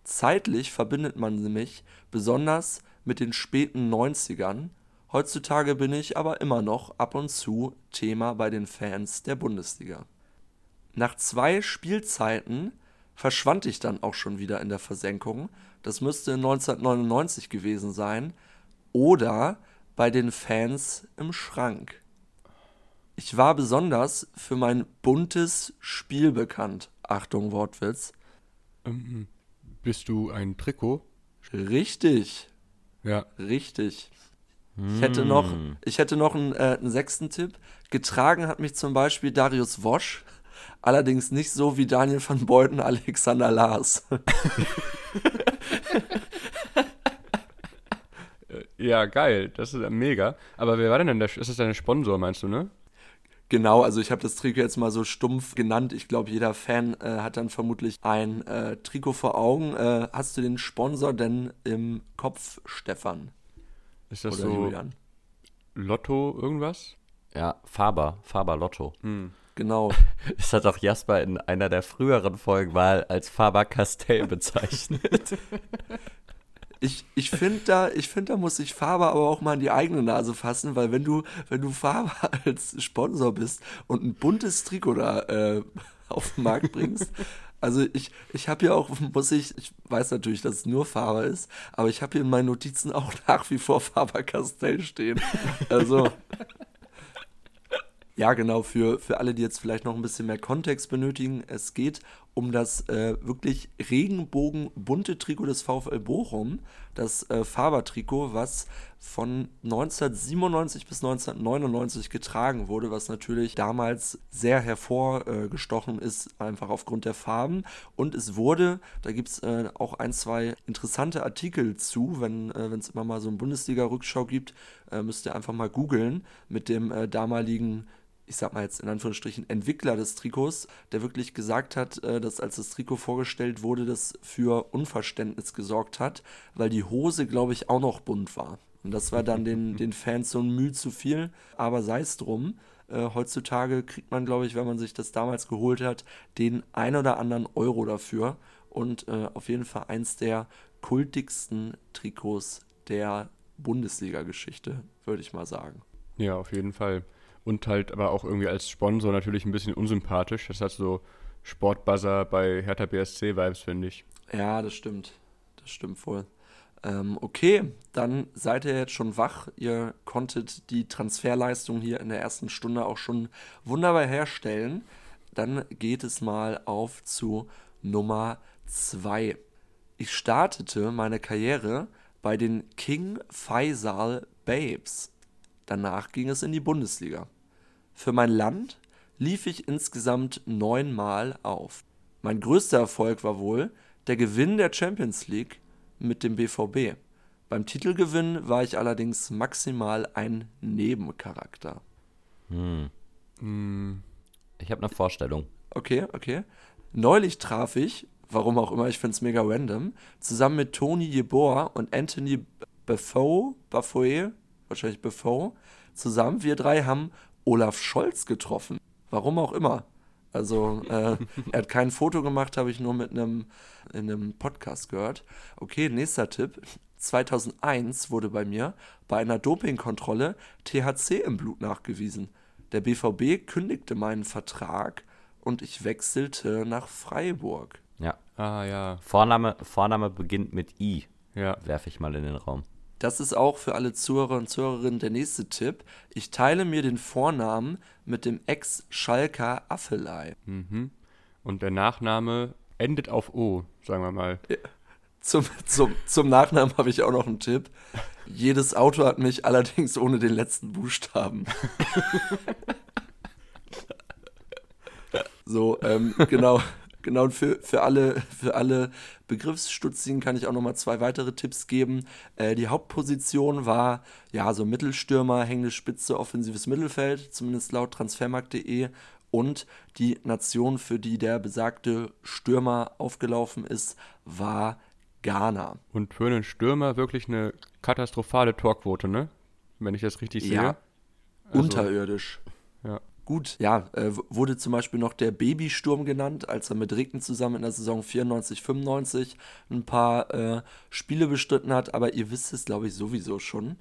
Zeitlich verbindet man mich besonders mit den späten 90ern, heutzutage bin ich aber immer noch ab und zu Thema bei den Fans der Bundesliga. Nach zwei Spielzeiten verschwand ich dann auch schon wieder in der Versenkung, das müsste 1999 gewesen sein, oder bei den Fans im Schrank. Ich war besonders für mein buntes Spiel bekannt. Achtung, Wortwitz. Ähm, bist du ein Trikot? Richtig. Ja. Richtig. Ich hätte noch, Hm. ich hätte noch einen, äh, einen sechsten Tipp. Getragen hat mich zum Beispiel Darius Wosch, allerdings nicht so wie Daniel van Beuten Alexander Lars. *laughs* Ja, geil. Das ist mega. Aber wer war denn, denn der, ist das dein Sponsor, meinst du, ne? Genau, also ich habe das Trikot jetzt mal so stumpf genannt. Ich glaube, jeder Fan äh, hat dann vermutlich ein äh, Trikot vor Augen. Äh, hast du den Sponsor denn im Kopf, Stefan? Ist das Oder so Julian? Lotto irgendwas? Ja, Faber, Faber Lotto. Hm. Genau. *laughs* Das hat auch Jasper in einer der früheren Folgen mal als Faber Castell bezeichnet. *laughs* Ich, ich finde, da, ich find, da muss sich Faber aber auch mal in die eigene Nase fassen, weil wenn du, wenn du Faber *laughs* als Sponsor bist und ein buntes Trikot da äh, auf den Markt bringst, also ich, ich habe hier auch, muss ich, ich weiß natürlich, dass es nur Faber ist, aber ich habe hier in meinen Notizen auch nach wie vor Faber Castell stehen. Also. Ja, genau, für, für alle, die jetzt vielleicht noch ein bisschen mehr Kontext benötigen, es geht um das äh, wirklich regenbogenbunte Trikot des VfL Bochum, das äh, Faber-Trikot, was von 1997 bis 1999 getragen wurde, was natürlich damals sehr hervorgestochen ist, einfach aufgrund der Farben. Und es wurde, da gibt es äh, auch ein, zwei interessante Artikel zu, wenn äh, es immer mal so eine Bundesliga-Rückschau gibt, äh, müsst ihr einfach mal googeln mit dem äh, damaligen ich sag mal jetzt in Anführungsstrichen, Entwickler des Trikots, der wirklich gesagt hat, äh, dass als das Trikot vorgestellt wurde, das für Unverständnis gesorgt hat, weil die Hose, glaube ich, auch noch bunt war. Und das war dann den, *laughs* den Fans so ein Mühe zu viel, aber sei es drum. Äh, heutzutage kriegt man, glaube ich, wenn man sich das damals geholt hat, den ein oder anderen Euro dafür. Und äh, auf jeden Fall eins der kultigsten Trikots der Bundesliga-Geschichte, würde ich mal sagen. Ja, auf jeden Fall. Und halt aber auch irgendwie als Sponsor natürlich ein bisschen unsympathisch. Das hat so Sportbuzzer bei Hertha BSC-Vibes, finde ich. Ja, das stimmt. Das stimmt voll. Ähm, okay, dann seid ihr jetzt schon wach. Ihr konntet die Transferleistung hier in der ersten Stunde auch schon wunderbar herstellen. Dann geht es mal auf zu Nummer 2. Ich startete meine Karriere bei den King Faisal Babes. Danach ging es in die Bundesliga. Für mein Land lief ich insgesamt neunmal auf. Mein größter Erfolg war wohl der Gewinn der Champions League mit dem BVB. Beim Titelgewinn war ich allerdings maximal ein Nebencharakter. Hm. Hm, Ich habe eine Vorstellung. Okay, okay. Neulich traf ich, warum auch immer, ich finde es mega random, zusammen mit Tony Jeboer und Anthony Befaux, Baffoe, wahrscheinlich Befaux, zusammen, wir drei haben Olaf Scholz getroffen. Warum auch immer. Also, äh, *laughs* er hat kein Foto gemacht, habe ich nur mit einem in einem Podcast gehört. Okay, nächster Tipp. 2001 wurde bei mir bei einer Dopingkontrolle THC im Blut nachgewiesen. Der BVB kündigte meinen Vertrag und ich wechselte nach Freiburg. Ja. ah ja, Vorname, Vorname beginnt mit I. ja. Werfe ich mal in den Raum. Das ist auch für alle Zuhörer und Zuhörerinnen der nächste Tipp. Ich teile mir den Vornamen mit dem Ex-Schalker Affelei. Mhm. Und der Nachname endet auf O, sagen wir mal. Zum, zum, zum Nachnamen habe ich auch noch einen Tipp. Jedes Auto hat mich allerdings ohne den letzten Buchstaben. *laughs* so, ähm, genau. Genau, und für, für, alle, für alle Begriffsstutzigen kann ich auch nochmal zwei weitere Tipps geben. Äh, die Hauptposition war, ja, so Mittelstürmer, hängende Spitze, offensives Mittelfeld, zumindest laut transfermarkt.de. Und die Nation, für die der besagte Stürmer aufgelaufen ist, war Ghana. Und für einen Stürmer wirklich eine katastrophale Torquote, ne? Wenn ich das richtig sehe. Ja. Also- Unterirdisch. Ja. Gut, ja, äh, wurde zum Beispiel noch der Babysturm genannt, als er mit Ricken zusammen in der Saison 94, 95 ein paar äh, Spiele bestritten hat, aber ihr wisst es, glaube ich, sowieso schon.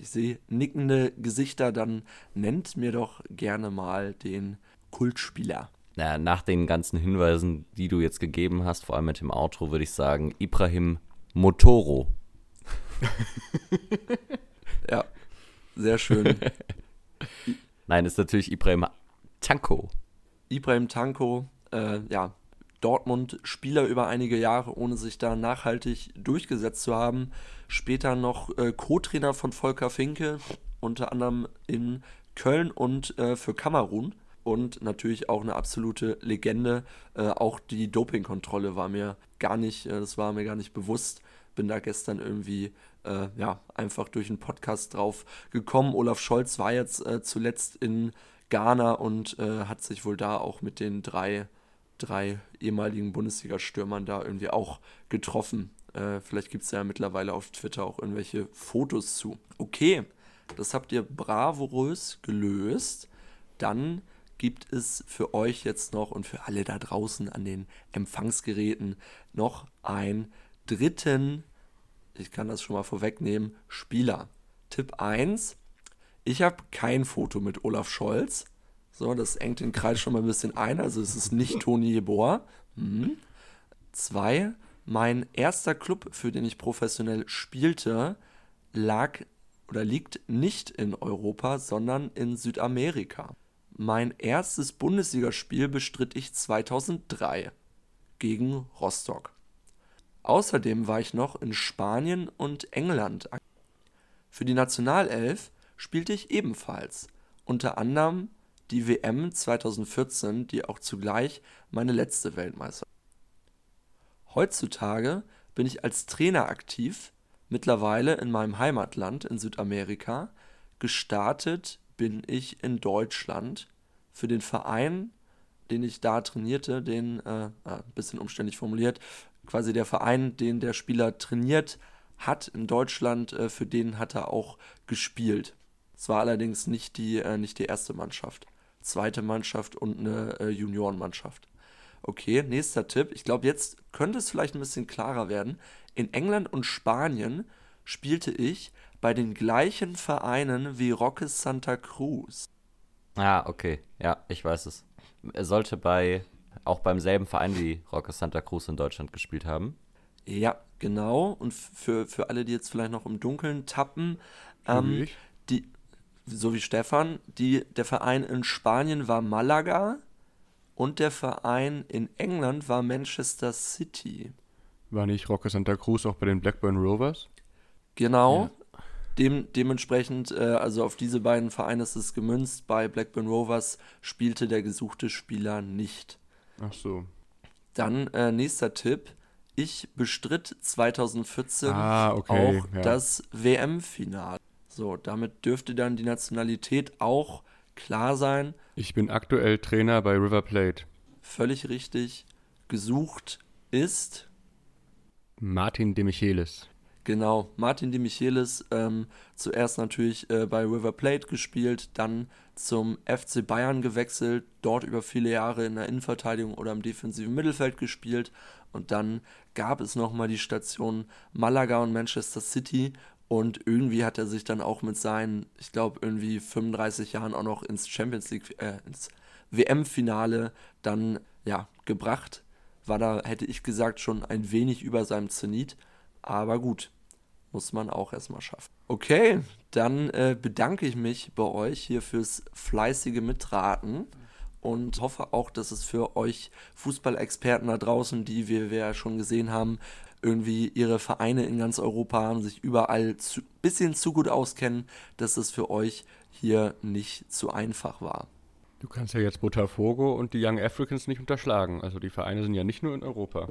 Ich sehe nickende Gesichter, dann nennt mir doch gerne mal den Kultspieler. Na, nach den ganzen Hinweisen, die du jetzt gegeben hast, vor allem mit dem Outro, würde ich sagen, Ibrahim Motoro. *laughs* Ja, sehr schön. *laughs* Nein, ist natürlich Ibrahim Tanko. Ibrahim Tanko, äh, ja, Dortmund-Spieler über einige Jahre, ohne sich da nachhaltig durchgesetzt zu haben. Später noch äh, Co-Trainer von Volker Finke, unter anderem in Köln und äh, für Kamerun. Und natürlich auch eine absolute Legende. Äh, auch die Dopingkontrolle war mir gar nicht, äh, das war mir gar nicht bewusst. Bin da gestern irgendwie äh, ja, einfach durch einen Podcast drauf gekommen. Olaf Scholz war jetzt äh, zuletzt in Ghana und äh, hat sich wohl da auch mit den drei, drei ehemaligen Bundesliga-Stürmern da irgendwie auch getroffen. Äh, vielleicht gibt es ja mittlerweile auf Twitter auch irgendwelche Fotos zu. Okay, das habt ihr bravourös gelöst. Dann gibt es für euch jetzt noch und für alle da draußen an den Empfangsgeräten noch einen dritten, ich kann das schon mal vorwegnehmen, Spieler. Tipp 1, ich habe kein Foto mit Olaf Scholz. So, das engt den Kreis schon mal ein bisschen ein. Also es ist nicht *laughs* Toni Jeboa. Mhm. Zwei, mein erster Club, für den ich professionell spielte, lag oder liegt nicht in Europa, sondern in Südamerika. Mein erstes Bundesligaspiel bestritt ich 2003 gegen Rostock. Außerdem war ich noch in Spanien und England. Für die Nationalelf spielte ich ebenfalls, unter anderem die WM 2014, die auch zugleich meine letzte Weltmeisterschaft. Heutzutage bin ich als Trainer aktiv, mittlerweile in meinem Heimatland in Südamerika. Gestartet bin ich in Deutschland für den Verein, den ich da trainierte, den, äh, ein bisschen umständlich formuliert, quasi der Verein, den der Spieler trainiert hat in Deutschland, äh, für den hat er auch gespielt. Es war allerdings nicht die, äh, nicht die erste Mannschaft. Zweite Mannschaft und eine äh, Juniorenmannschaft. Okay, nächster Tipp. Ich glaube, jetzt könnte es vielleicht ein bisschen klarer werden. In England und Spanien spielte ich bei den gleichen Vereinen wie Roque Santa Cruz. Ah, okay. Ja, ich weiß es. Er sollte bei auch beim selben Verein wie Roque Santa Cruz in Deutschland gespielt haben. Ja, genau. Und für, für alle, die jetzt vielleicht noch im Dunkeln tappen, ähm, die, so wie Stefan, die, der Verein in Spanien war Malaga und der Verein in England war Manchester City. War nicht Roque Santa Cruz auch bei den Blackburn Rovers? Genau. Dem, dementsprechend, äh, also auf diese beiden Vereine ist es gemünzt. Bei Blackburn Rovers spielte der gesuchte Spieler nicht. Ach so. Dann äh, nächster Tipp. ich bestritt 2014 Ah, okay, auch ja. das WM-Finale. So, damit dürfte dann die Nationalität auch klar sein. Ich bin aktuell Trainer bei River Plate. Völlig richtig. Gesucht ist Martin de Michelis. Genau, Martin de Michelis, ähm, zuerst natürlich äh, bei River Plate gespielt, dann zum FC Bayern gewechselt, dort über viele Jahre in der Innenverteidigung oder im defensiven Mittelfeld gespielt und dann gab es nochmal die Station Malaga und Manchester City und irgendwie hat er sich dann auch mit seinen, ich glaube, irgendwie 35 Jahren auch noch ins Champions League, äh, ins WM-Finale dann, ja, gebracht. War da, hätte ich gesagt, schon ein wenig über seinem Zenit. Aber gut, muss man auch erstmal schaffen. Okay, dann äh, bedanke ich mich bei euch hier fürs fleißige Mitraten und hoffe auch, dass es für euch Fußballexperten da draußen, die wir, wir ja schon gesehen haben, irgendwie ihre Vereine in ganz Europa haben, sich überall ein bisschen zu gut auskennen, dass es für euch hier nicht zu einfach war. Du kannst ja jetzt Botafogo und die Young Africans nicht unterschlagen. Also die Vereine sind ja nicht nur in Europa.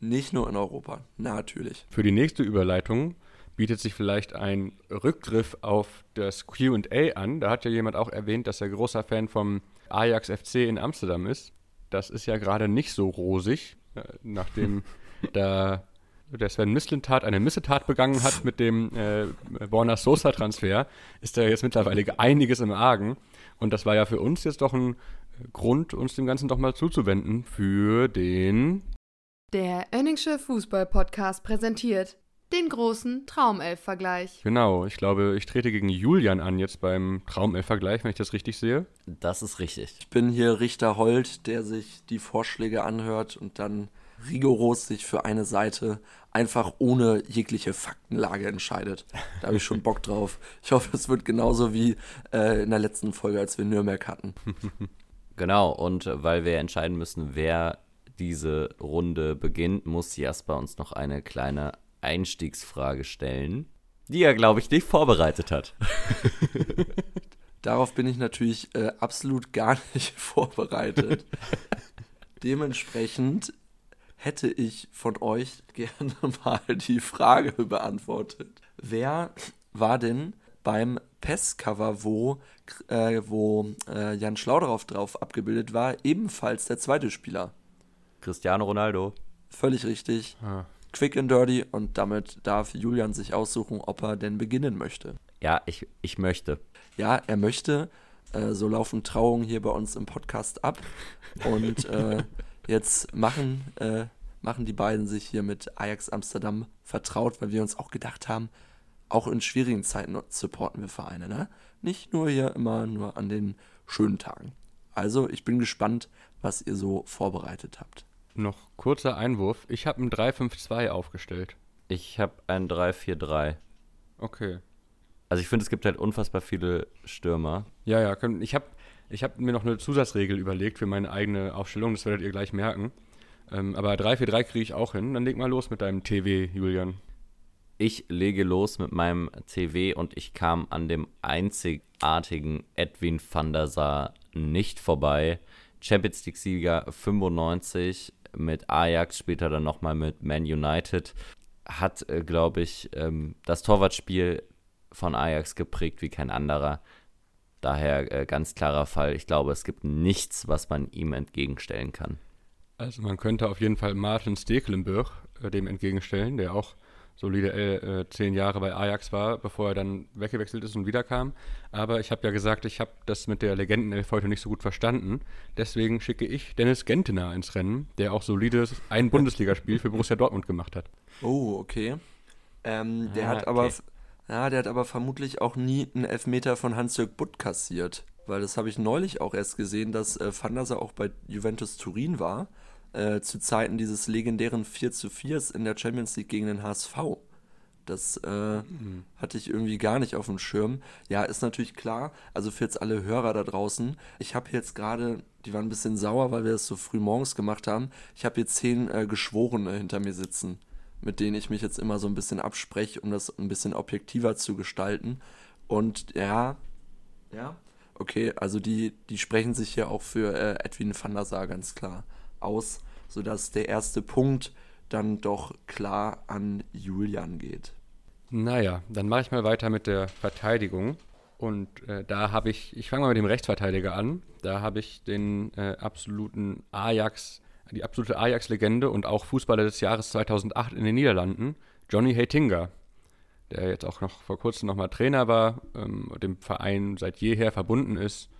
Nicht nur in Europa, natürlich. Für die nächste Überleitung bietet sich vielleicht ein Rückgriff auf das QA an. Da hat ja jemand auch erwähnt, dass er großer Fan vom Ajax FC in Amsterdam ist. Das ist ja gerade nicht so rosig, äh, nachdem *laughs* da der Sven Mislintat eine Missetat begangen hat mit dem äh, Borna Sosa-Transfer, ist da jetzt mittlerweile einiges im Argen. Und das war ja für uns jetzt doch ein Grund, uns dem Ganzen doch mal zuzuwenden für den Der Önningsche Fußball-Podcast präsentiert den großen Traumelf-Vergleich. Genau, ich glaube, ich trete gegen Julian an jetzt beim Traumelf-Vergleich, wenn ich das richtig sehe. Das ist richtig. Ich bin hier Richter Holt, der sich die Vorschläge anhört und dann rigoros sich für eine Seite einfach ohne jegliche Faktenlage entscheidet. Da habe ich schon Bock drauf. Ich hoffe, es wird genauso wie äh, in der letzten Folge, als wir Nürnberg hatten. *laughs* Genau, und weil wir entscheiden müssen, wer diese Runde beginnt, muss Jasper uns noch eine kleine Einstiegsfrage stellen, die er, glaube ich, nicht vorbereitet hat. *laughs* Darauf bin ich natürlich äh, absolut gar nicht *laughs* vorbereitet. Dementsprechend hätte ich von euch gerne *laughs* mal die Frage beantwortet. Wer war denn beim PES-Cover, wo, äh, wo äh, Jan Schlauderhoff drauf abgebildet war, ebenfalls der zweite Spieler? Cristiano Ronaldo. Völlig richtig. Ah. Quick and dirty und damit darf Julian sich aussuchen, ob er denn beginnen möchte. Ja, ich, ich möchte. Ja, er möchte. Äh, so laufen Trauungen hier bei uns im Podcast ab. Und äh, *laughs* jetzt machen, äh, machen die beiden sich hier mit Ajax Amsterdam vertraut, weil wir uns auch gedacht haben, auch in schwierigen Zeiten supporten wir Vereine, ne? Nicht nur hier immer nur an den schönen Tagen. Also, ich bin gespannt, was ihr so vorbereitet habt. Noch kurzer Einwurf. Ich habe ein 3-5-2 aufgestellt. Ich habe ein 3-4-3. Okay. Also ich finde, es gibt halt unfassbar viele Stürmer. Ja, ja, ich habe ich hab mir noch eine Zusatzregel überlegt für meine eigene Aufstellung, das werdet ihr gleich merken. Ähm, aber 3-4-3 kriege ich auch hin. Dann leg mal los mit deinem TW, Julian. Ich lege los mit meinem TW und ich kam an dem einzigartigen Edwin van der Sar nicht vorbei. Champions League-Sieger 95 mit Ajax, später dann nochmal mit Man United. Hat, äh, glaube ich, ähm, das Torwartspiel von Ajax geprägt wie kein anderer. Daher äh, ganz klarer Fall. Ich glaube, es gibt nichts, was man ihm entgegenstellen kann. Also man könnte auf jeden Fall Martin Stekelenburg äh, dem entgegenstellen, der auch solide äh, zehn Jahre bei Ajax war, bevor er dann weggewechselt ist und wiederkam. Aber ich habe ja gesagt, ich habe das mit der Legendenelf heute nicht so gut verstanden. Deswegen schicke ich Dennis Gentener ins Rennen, der auch solides ein Bundesligaspiel für Borussia Dortmund gemacht hat. Oh, okay. Ähm, der Ah, hat aber, okay. ja, der hat aber vermutlich auch nie einen Elfmeter von Hans-Jörg Butt kassiert. Weil das habe ich neulich auch erst gesehen, dass äh, Van auch bei Juventus Turin war, äh, zu Zeiten dieses legendären 4 zu 4 in der Champions League gegen den HSV. Das äh, hatte ich irgendwie gar nicht auf dem Schirm. Ja, ist natürlich klar. Also für jetzt alle Hörer da draußen. Ich habe jetzt gerade, die waren ein bisschen sauer, weil wir das so früh morgens gemacht haben. Ich habe jetzt zehn äh, Geschworene hinter mir sitzen, mit denen ich mich jetzt immer so ein bisschen abspreche, um das ein bisschen objektiver zu gestalten. Und ja, ja, okay, also die, die sprechen sich hier auch für äh, Edwin van der Sar ganz klar aus, sodass der erste Punkt dann doch klar an Julian geht. Naja, dann mache ich mal weiter mit der Verteidigung. Und äh, da habe ich, ich fange mal mit dem Rechtsverteidiger an. Da habe ich den äh, absoluten Ajax, die absolute Ajax-Legende und auch Fußballer des Jahres 2008 in den Niederlanden, Johnny Heitinga, der jetzt auch noch vor kurzem nochmal Trainer war, ähm, dem Verein seit jeher verbunden ist.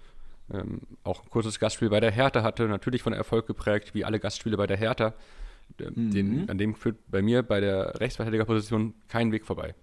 Ähm, auch ein kurzes Gastspiel bei der Hertha hatte, natürlich von Erfolg geprägt, wie alle Gastspiele bei der Hertha. Mhm. Den, an dem führt bei mir bei der Rechtsverteidigerposition kein Weg vorbei.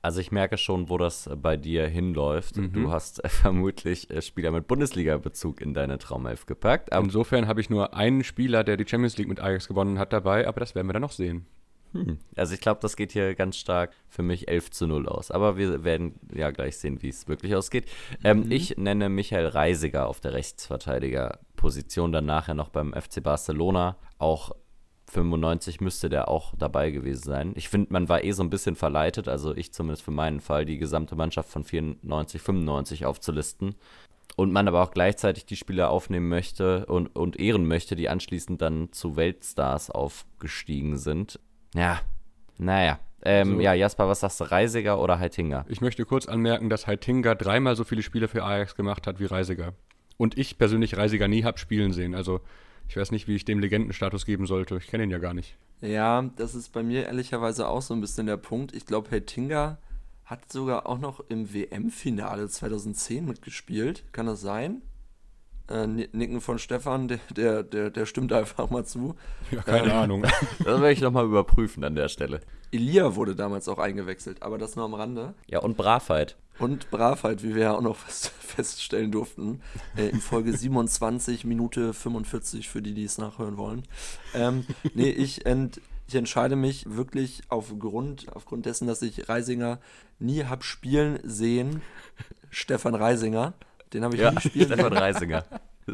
Also ich merke schon, wo das bei dir hinläuft. Mhm. Du hast äh, *laughs* vermutlich äh, Spieler mit Bundesliga-Bezug in deine Traumelf gepackt. Aber Insofern habe ich nur einen Spieler, der die Champions League mit Ajax gewonnen hat, dabei, aber das werden wir dann noch sehen. Hm. Also ich glaube, das geht hier ganz stark für mich 11 zu 0 aus. Aber wir werden ja gleich sehen, wie es wirklich ausgeht. Ähm, mhm. Ich nenne Michael Reisiger auf der Rechtsverteidigerposition, dann nachher noch beim FC Barcelona. Auch 95 müsste der auch dabei gewesen sein. Ich finde, man war eh so ein bisschen verleitet, also ich zumindest für meinen Fall, die gesamte Mannschaft von 94, 95 aufzulisten. Und man aber auch gleichzeitig die Spieler aufnehmen möchte und, und ehren möchte, die anschließend dann zu Weltstars aufgestiegen sind. Ja, naja. Ähm, so. Ja, Jasper, was sagst du, Reisiger oder Heitinger? Ich möchte kurz anmerken, dass Heitinger dreimal so viele Spiele für Ajax gemacht hat wie Reisiger. Und ich persönlich Reisiger nie habe spielen sehen. Also ich weiß nicht, wie ich dem Legendenstatus geben sollte. Ich kenne ihn ja gar nicht. Ja, das ist bei mir ehrlicherweise auch so ein bisschen der Punkt. Ich glaube, Heitinger hat sogar auch noch im WM-Finale 2010 mitgespielt. Kann das sein? Äh, Nicken von Stefan, der, der, der, der, stimmt einfach mal zu. Ja, keine ähm, Ahnung. *laughs* Das werde ich nochmal überprüfen an der Stelle. Elia wurde damals auch eingewechselt, aber das nur am Rande. Ja, und Bravheit. Und Bravheit, wie wir ja auch noch fest, *laughs* feststellen durften, äh, in Folge 27, Minute 45, für die, die es nachhören wollen. Ähm, nee, ich, ent, ich entscheide mich wirklich aufgrund, aufgrund dessen, dass ich Reisinger nie habe spielen sehen. Stefan Reisinger. Den habe ich ja, nie spielen Stefan Reisinger. *laughs*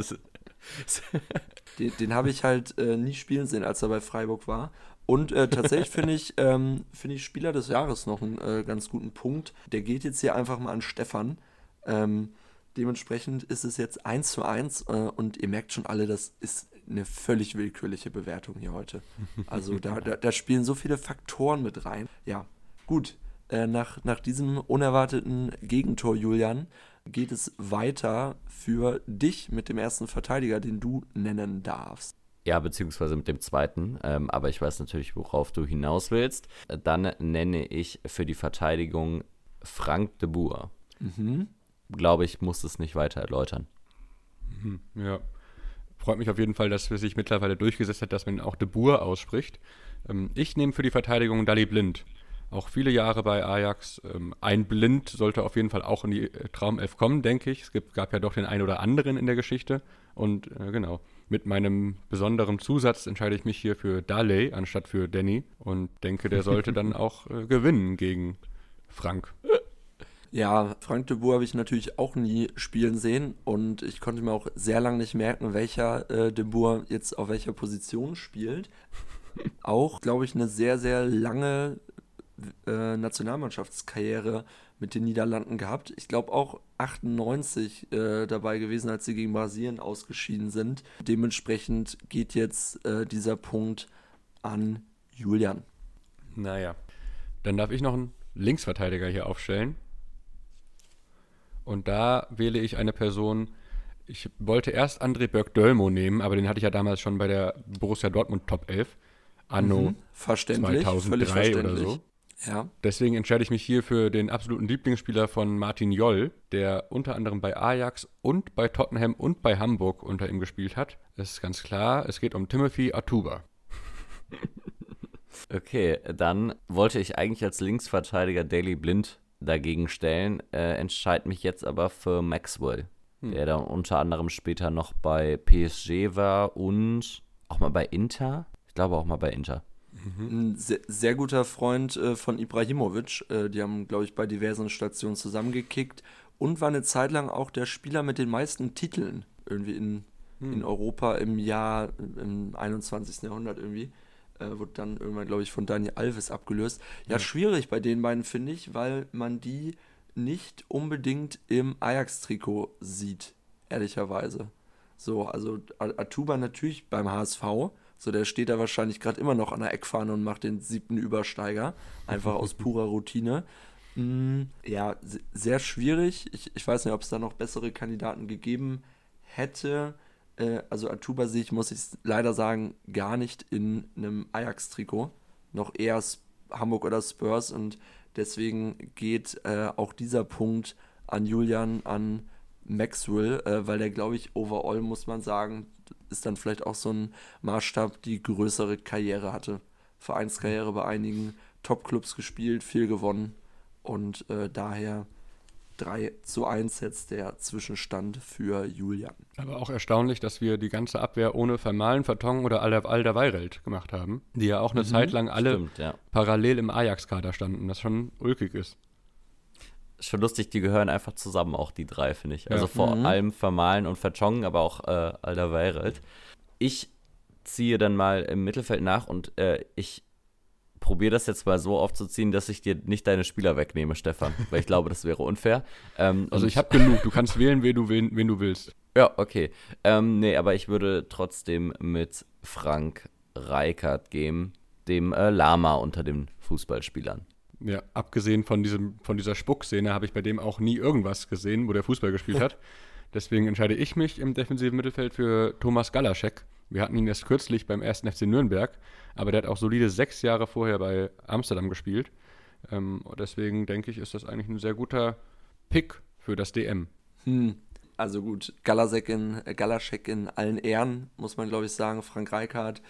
den, den habe ich halt äh, nie spielen sehen, als er bei Freiburg war. Und äh, tatsächlich finde ich, *laughs* ähm, find ich Spieler des Jahres noch einen äh, ganz guten Punkt. Der geht jetzt hier einfach mal an Stefan. Ähm, dementsprechend ist es jetzt 1 zu 1 äh, und ihr merkt schon alle, das ist eine völlig willkürliche Bewertung hier heute. Also da, da, da spielen so viele Faktoren mit rein. Ja, gut. Äh, nach, nach diesem unerwarteten Gegentor, Julian, geht es weiter für dich mit dem ersten Verteidiger, den du nennen darfst. Ja, beziehungsweise mit dem zweiten. Ähm, aber ich weiß natürlich, worauf du hinaus willst. Dann nenne ich für die Verteidigung Frank de Boer. Mhm. Glaube ich, muss es nicht weiter erläutern. Mhm, ja. Freut mich auf jeden Fall, dass es sich mittlerweile durchgesetzt hat, dass man auch de Boer ausspricht. Ähm, ich nehme für die Verteidigung Dali Blind auch viele Jahre bei Ajax. Ähm, ein Blind sollte auf jeden Fall auch in die äh, Traumelf kommen, denke ich. Es gibt, gab ja doch den einen oder anderen in der Geschichte. Und äh, genau, mit meinem besonderen Zusatz entscheide ich mich hier für Daley anstatt für Danny und denke, der sollte dann *laughs* auch äh, gewinnen gegen Frank. Ja, Frank de Boer habe ich natürlich auch nie spielen sehen und ich konnte mir auch sehr lange nicht merken, welcher äh, de Boer jetzt auf welcher Position spielt. *laughs* auch, glaube ich, eine sehr, sehr lange äh, Nationalmannschaftskarriere mit den Niederlanden gehabt. Ich glaube auch 98 äh, dabei gewesen, als sie gegen Brasilien ausgeschieden sind. Dementsprechend geht jetzt äh, dieser Punkt an Julian. Naja, dann darf ich noch einen Linksverteidiger hier aufstellen. Und da wähle ich eine Person, ich wollte erst André Berg-Dölmo nehmen, aber den hatte ich ja damals schon bei der Borussia Dortmund Top 11. Anno mhm, verständlich, 2003 verständlich. oder so. Ja. Deswegen entscheide ich mich hier für den absoluten Lieblingsspieler von Martin Joll, der unter anderem bei Ajax und bei Tottenham und bei Hamburg unter ihm gespielt hat. Das ist ganz klar, es geht um Timothy Atuba. *laughs* okay, dann wollte ich eigentlich als Linksverteidiger Daily Blind dagegen stellen, äh, entscheide mich jetzt aber für Maxwell, hm. der dann unter anderem später noch bei PSG war und auch mal bei Inter. Ich glaube auch mal bei Inter. Mhm. Ein sehr, sehr, guter Freund äh, von Ibrahimovic. Äh, die haben, glaube ich, bei diversen Stationen zusammengekickt und war eine Zeit lang auch der Spieler mit den meisten Titeln irgendwie in, mhm. in Europa im Jahr, im 21. Jahrhundert irgendwie. Äh, wurde dann irgendwann, glaube ich, von Daniel Alves abgelöst. Ja, ja. schwierig bei den beiden, finde ich, weil man die nicht unbedingt im Ajax-Trikot sieht, ehrlicherweise. So, also Atuba natürlich beim HSV, So, der steht da wahrscheinlich gerade immer noch an der Eckfahne und macht den siebten Übersteiger. Einfach aus purer Routine. Mm, ja, se- sehr schwierig. Ich, ich weiß nicht, ob es da noch bessere Kandidaten gegeben hätte. Äh, also Atuba sehe ich, muss ich leider sagen, gar nicht in einem Ajax-Trikot. Noch eher Hamburg oder Spurs und deswegen geht äh, auch dieser Punkt an Julian, an Maxwell, äh, weil der, glaube ich, overall, muss man sagen, ist dann vielleicht auch so ein Maßstab, die größere Karriere hatte. Vereinskarriere bei einigen Top-Clubs gespielt, viel gewonnen und äh, daher 3 zu 1 jetzt der Zwischenstand für Julian. Aber auch erstaunlich, dass wir die ganze Abwehr ohne Vermalen, Vertongen oder Alder, Alder Weireld gemacht haben, die ja auch eine Zeit lang alle Stimmt, ja. parallel im Ajax-Kader standen, das schon ulkig ist. Schon lustig, die gehören einfach zusammen, auch die drei, finde ich. Ja. Also vor allem Vermalen und Verchongen, aber auch äh, Alderweireld. Ich ziehe dann mal im Mittelfeld nach und äh, ich probiere das jetzt mal so aufzuziehen, dass ich dir nicht deine Spieler wegnehme, Stefan, *laughs* weil ich glaube, das wäre unfair. Ähm, Also ich *laughs* habe genug, du kannst wählen, wen du, wen, wen du willst. Ja, okay. Ähm, nee, aber ich würde trotzdem mit Frank Reichardt gehen, dem äh, Lama unter den Fußballspielern. Ja, abgesehen von, diesem, von dieser Spuckszene habe ich bei dem auch nie irgendwas gesehen, wo der Fußball gespielt hat. *laughs* Deswegen entscheide ich mich im defensiven Mittelfeld für Thomas Galaschek. Wir hatten ihn erst kürzlich beim 1. FC Nürnberg, aber der hat auch solide sechs Jahre vorher bei Amsterdam gespielt. Ähm, und deswegen denke ich, ist das eigentlich ein sehr guter Pick für das DM. Hm. Also gut, Galasek in, Galaschek in allen Ehren, muss man glaube ich sagen. Frank Reichardt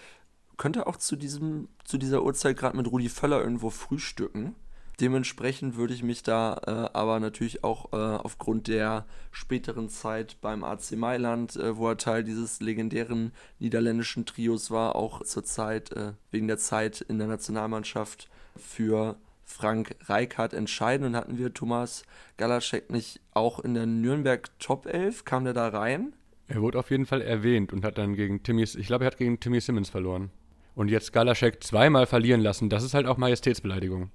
könnte auch zu, diesem, zu dieser Uhrzeit gerade mit Rudi Völler irgendwo frühstücken. Dementsprechend würde ich mich da äh, aber natürlich auch äh, aufgrund der späteren Zeit beim AC Mailand, äh, wo er Teil dieses legendären niederländischen Trios war, auch zur Zeit äh, wegen der Zeit in der Nationalmannschaft für Frank Reichardt entscheiden. Und hatten wir Thomas Galaschek nicht auch in der Nürnberg Top 11? Kam der da rein? Er wurde auf jeden Fall erwähnt und hat dann gegen Timmy, ich glaube, er hat gegen Timmy Simmons verloren. Und jetzt Galaschek zweimal verlieren lassen, das ist halt auch Majestätsbeleidigung.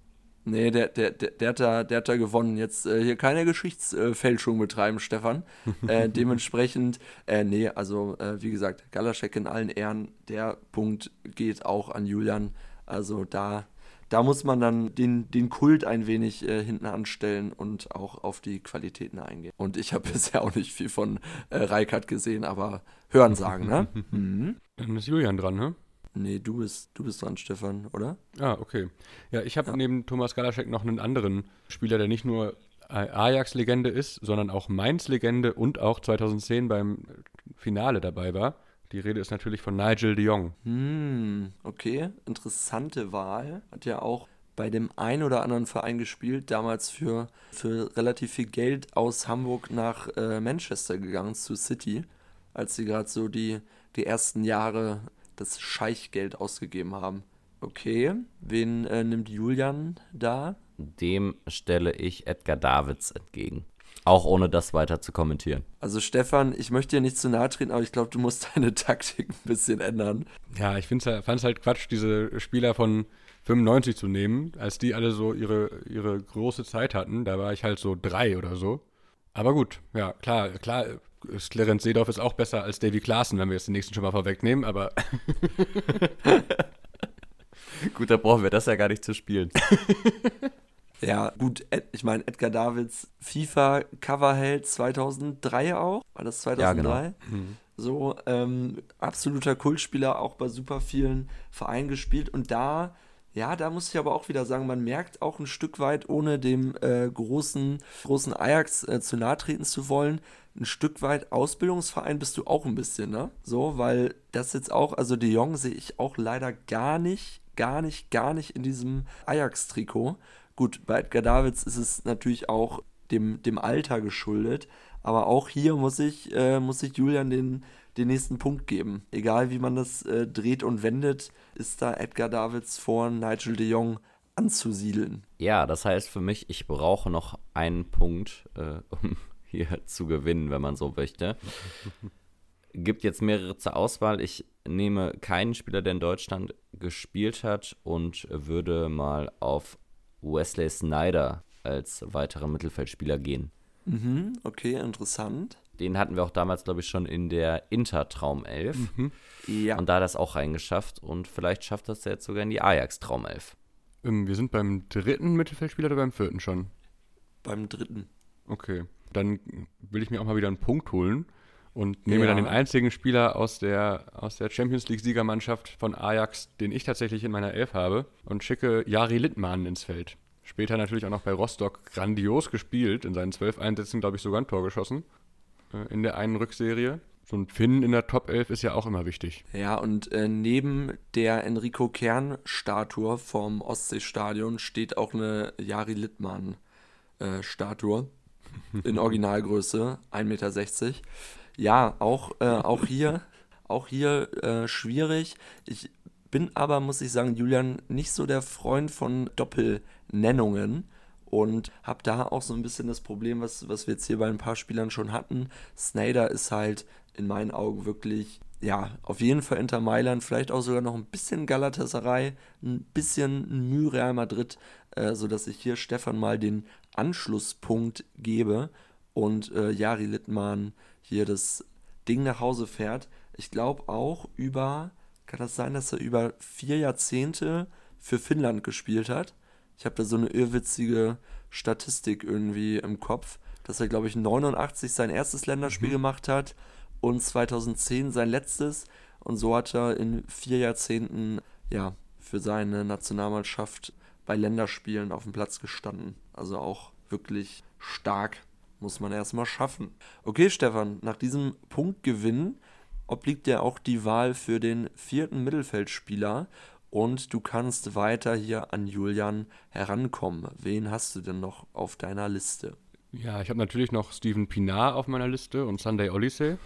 Nee, der, der, der, der, hat, da, der hat da gewonnen. Jetzt äh, hier keine Geschichtsfälschung betreiben, Stefan. *laughs* Äh, dementsprechend, äh, nee, also äh, wie gesagt, Galaschek in allen Ehren, der Punkt geht auch an Julian. Also da, da muss man dann den, den Kult ein wenig äh, hinten anstellen und auch auf die Qualitäten eingehen. Und ich habe *laughs* bisher auch nicht viel von äh, Reikert gesehen, aber hören sagen, ne? *laughs* Mhm. Dann ist Julian dran, ne? Nee, du bist, du bist dran, Stefan, oder? Ah, okay. Ja, ich habe neben Thomas Galaschek noch einen anderen Spieler, der nicht nur Ajax-Legende ist, sondern auch Mainz-Legende und auch 2010 beim Finale dabei war. Die Rede ist natürlich von Nigel de Jong. Hm, okay, interessante Wahl. Hat ja auch bei dem ein oder anderen Verein gespielt, damals für, für relativ viel Geld aus Hamburg nach äh, Manchester gegangen, zu City, als sie gerade so die, die ersten Jahre das Scheichgeld ausgegeben haben. Okay, wen äh, nimmt Julian da? Dem stelle ich Edgar Davids entgegen. Auch ohne das weiter zu kommentieren. Also Stefan, ich möchte dir nicht zu nahe treten, aber ich glaube, du musst *laughs* deine Taktik ein bisschen ändern. Ja, ich fand es halt Quatsch, diese Spieler von 95 zu nehmen, als die alle so ihre, ihre große Zeit hatten. Da war ich halt so drei oder so. Aber gut, ja, klar, klar, Clarence Seedorf ist auch besser als Davy Klaassen, wenn wir jetzt den nächsten schon mal vorwegnehmen, aber *laughs* Gut, da brauchen wir das ja gar nicht zu spielen. *laughs* Ja, gut, Ed, ich meine, Edgar Davids FIFA-Coverheld 2003 auch. War das 2003? Ja, genau. So, ähm, absoluter Kultspieler, auch bei super vielen Vereinen gespielt. Und da, ja, da muss ich aber auch wieder sagen, man merkt auch ein Stück weit, ohne dem äh, großen, großen Ajax äh, zu nahe treten zu wollen, ein Stück weit Ausbildungsverein bist du auch ein bisschen, ne? So, weil das jetzt auch, also De Jong sehe ich auch leider gar nicht, gar nicht, gar nicht in diesem Ajax-Trikot. Gut, bei Edgar Davids ist es natürlich auch dem, dem Alter geschuldet, aber auch hier muss ich, äh, muss ich Julian den, den nächsten Punkt geben. Egal wie man das äh, dreht und wendet, ist da Edgar Davids vor Nigel de Jong anzusiedeln. Ja, das heißt für mich, ich brauche noch einen Punkt, äh, um hier *laughs* zu gewinnen, wenn man so möchte. *laughs* Gibt jetzt mehrere zur Auswahl. Ich nehme keinen Spieler, der in Deutschland gespielt hat und würde mal auf Wesley Snyder als weiteren Mittelfeldspieler gehen. Mhm, okay, interessant. den hatten wir auch damals, glaube ich, schon in der Inter-Traumelf. Ja. Und da hat er es auch reingeschafft. Und vielleicht schafft das jetzt sogar in die Ajax-Traumelf. Ähm, wir sind beim dritten Mittelfeldspieler oder beim vierten schon? beim dritten. Okay. Dann will ich mir auch mal wieder einen Punkt holen und nehme Ja. dann den einzigen Spieler aus der, aus der Champions League-Siegermannschaft von Ajax, den ich tatsächlich in meiner Elf habe, und schicke Jari Littmann ins Feld. Später natürlich auch noch bei Rostock grandios gespielt, in seinen zwölf Einsätzen, glaube ich, sogar ein Tor geschossen äh, in der einen Rückserie. So ein Finn in der Top 11 ist ja auch immer wichtig. Ja, und äh, neben der Enrico Kern-Statue vom Ostseestadion steht auch eine Jari Littmann-Statue in Originalgröße, 1,60 Meter. Ja, auch, äh, auch hier, auch hier äh, schwierig. Ich bin aber, muss ich sagen, Julian, nicht so der Freund von Doppelnennungen und habe da auch so ein bisschen das Problem, was, was wir jetzt hier bei ein paar Spielern schon hatten. Snyder ist halt in meinen Augen wirklich, ja, auf jeden Fall Inter Mailand, vielleicht auch sogar noch ein bisschen Galatasaray, ein bisschen Real Madrid, äh, sodass ich hier Stefan mal den Anschlusspunkt gebe und äh, Jari Littmann hier das Ding nach Hause fährt. Ich glaube auch über, kann das sein, dass er über vier Jahrzehnte für Finnland gespielt hat? Ich habe da so eine irrwitzige Statistik irgendwie im Kopf, dass er, glaube ich, 89 sein erstes Länderspiel gemacht hat und 2010 sein letztes. Und so hat er in vier Jahrzehnten ja für seine Nationalmannschaft bei Länderspielen auf dem Platz gestanden. Also auch wirklich stark. Muss man erstmal schaffen. Okay, Stefan, nach diesem Punktgewinn obliegt dir auch die Wahl für den vierten Mittelfeldspieler und du kannst weiter hier an Julian herankommen. Wen hast du denn noch auf deiner Liste? Ja, ich habe natürlich noch Steven Pinar auf meiner Liste und Sunday Oliseh.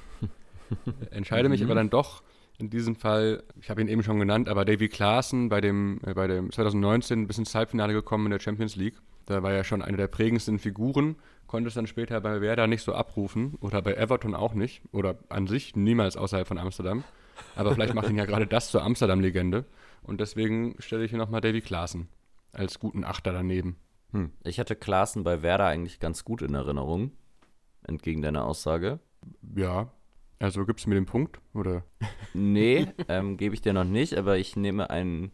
*laughs* Entscheide mich aber dann doch in diesem Fall, ich habe ihn eben schon genannt, aber Davy Klaassen bei dem, äh, bei dem 2019 bis ins Halbfinale gekommen in der Champions League. Da war er schon eine der prägendsten Figuren, konnte es dann später bei Werder nicht so abrufen oder bei Everton auch nicht oder an sich niemals außerhalb von Amsterdam. Aber vielleicht macht ihn ja gerade das zur Amsterdam-Legende und deswegen stelle ich hier nochmal Davy Klaassen als guten Achter daneben. Hm. Ich hatte Klaassen bei Werder eigentlich ganz gut in Erinnerung, entgegen deiner Aussage. Ja, also gibst du mir den Punkt oder? Nee, *laughs* ähm, gebe ich dir noch nicht, aber ich nehme einen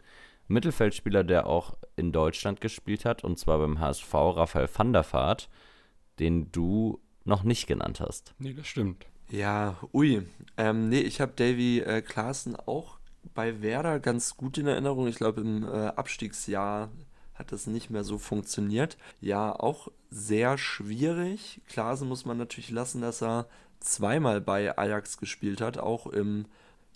Mittelfeldspieler, der auch in Deutschland gespielt hat, und zwar beim HSV, Raphael van der Vaart, den du noch nicht genannt hast. Nee, das stimmt. Ja, ui. Ähm, nee, ich habe Davy äh, Klaassen auch bei Werder ganz gut in Erinnerung. Ich glaube, im äh, Abstiegsjahr hat das nicht mehr so funktioniert. Ja, auch sehr schwierig. Klaassen muss man natürlich lassen, dass er zweimal bei Ajax gespielt hat, auch im,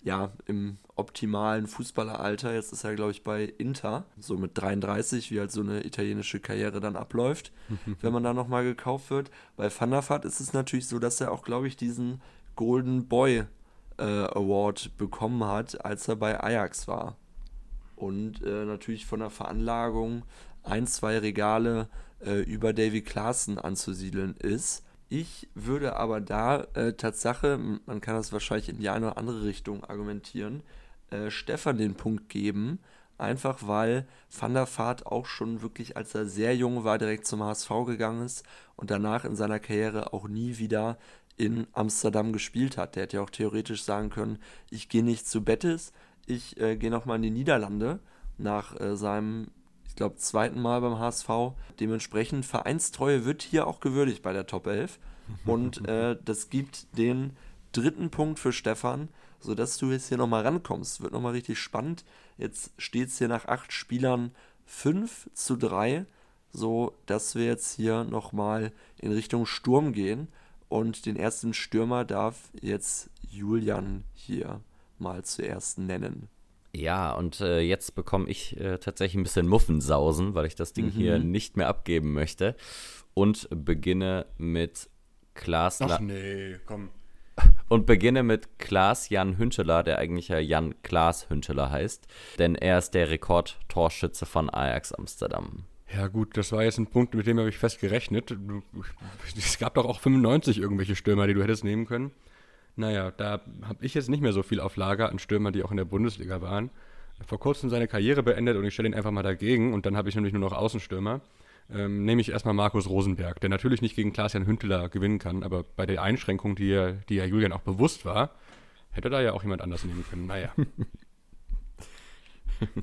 ja, im optimalen Fußballeralter. Jetzt ist er, glaube ich, bei Inter, so mit 33, wie halt so eine italienische Karriere dann abläuft, *laughs* wenn man da nochmal gekauft wird. Bei Van der Vaart ist es natürlich so, dass er auch, glaube ich, diesen Golden Boy äh, Award bekommen hat, als er bei Ajax war. Und äh, natürlich von der Veranlagung ein, zwei Regale äh, über Davy Klaassen anzusiedeln ist. Ich würde aber da äh, Tatsache, man kann das wahrscheinlich in die eine oder andere Richtung argumentieren, äh, Stefan den Punkt geben, einfach weil Van der Vaart auch schon wirklich, als er sehr jung war, direkt zum HSV gegangen ist und danach in seiner Karriere auch nie wieder in Amsterdam gespielt hat. Der hätte ja auch theoretisch sagen können, ich gehe nicht zu Betis, ich äh, gehe nochmal in die Niederlande nach äh, seinem, ich glaube, zweiten Mal beim HSV. Dementsprechend Vereinstreue wird hier auch gewürdigt bei der Top 11. *laughs* Und äh, das gibt den dritten Punkt für Stefan, sodass du jetzt hier nochmal rankommst. Wird nochmal richtig spannend. Jetzt steht es hier nach acht Spielern 5 zu 3, so dass wir jetzt hier nochmal in Richtung Sturm gehen. Und den ersten Stürmer darf jetzt Julian hier mal zuerst nennen. Ja, und äh, jetzt bekomme ich äh, tatsächlich ein bisschen Muffensausen, weil ich das Ding hier nicht mehr abgeben möchte. Und beginne mit Klaas La Ach nee, komm. und beginne mit Klaas Jan Hünteler, der eigentlich ja Jan Klaas Hünteler heißt, denn er ist der Rekordtorschütze von Ajax Amsterdam. Ja gut, das war jetzt ein Punkt, mit dem habe ich fest gerechnet. Es gab doch auch 95 irgendwelche Stürmer, die du hättest nehmen können. Naja, da habe ich jetzt nicht mehr so viel auf Lager an Stürmern, die auch in der Bundesliga waren. Vor kurzem seine Karriere beendet und ich stelle ihn einfach mal dagegen und dann habe ich nämlich nur noch Außenstürmer. ähm, nehme ich erstmal Markus Rosenberg, der natürlich nicht gegen Klaas-Jan Hünteler gewinnen kann, aber bei der Einschränkung, die ja, die ja Julian auch bewusst war, hätte da ja auch jemand anders nehmen können. Naja. *laughs*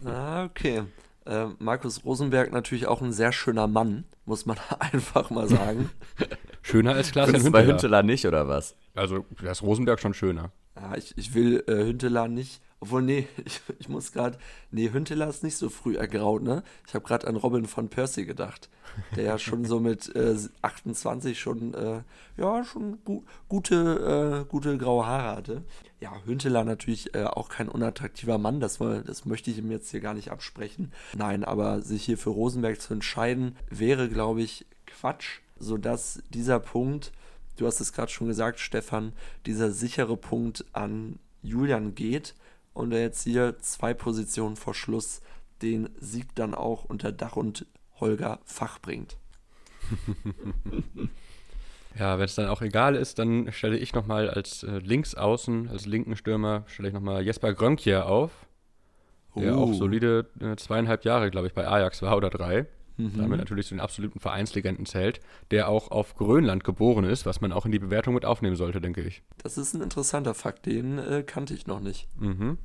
Ah, okay. Äh, Markus Rosenberg natürlich auch ein sehr schöner Mann, muss man *laughs* einfach mal sagen. *laughs* Schöner als Klaas-Jan Findest du bei Hünteler. Hünteler nicht, oder was? Also, da ist Rosenberg schon schöner. Ja, ich, ich will äh, Hünteler nicht. Obwohl, nee, *laughs* ich, ich muss gerade. Nee, Hünteler ist nicht so früh ergraut, ne? Ich habe gerade an Robin von Percy gedacht. Der ja schon so mit äh, 28 schon, äh, ja, schon gu gute, äh, gute graue Haare hatte. Ja, Hünteler natürlich äh, auch kein unattraktiver Mann, das, das möchte ich ihm jetzt hier gar nicht absprechen. Nein, aber sich hier für Rosenberg zu entscheiden, wäre, glaube ich, Quatsch, sodass dieser Punkt du hast es gerade schon gesagt, Stefan, dieser sichere Punkt an Julian geht und er jetzt hier zwei Positionen vor Schluss den Sieg dann auch unter Dach und Holger Fach bringt. *laughs* Ja, wenn es dann auch egal ist, dann stelle ich nochmal als äh, Linksaußen, als linken Stürmer, stelle ich nochmal Jesper Grönkje auf, der Oh. auch solide äh, zweieinhalb Jahre, glaube ich, bei Ajax war oder drei. Mhm. Damit natürlich zu den absoluten Vereinslegenden zählt, der auch auf Grönland geboren ist, was man auch in die Bewertung mit aufnehmen sollte, denke ich. Das ist ein interessanter Fakt, den äh, kannte ich noch nicht. Mhm.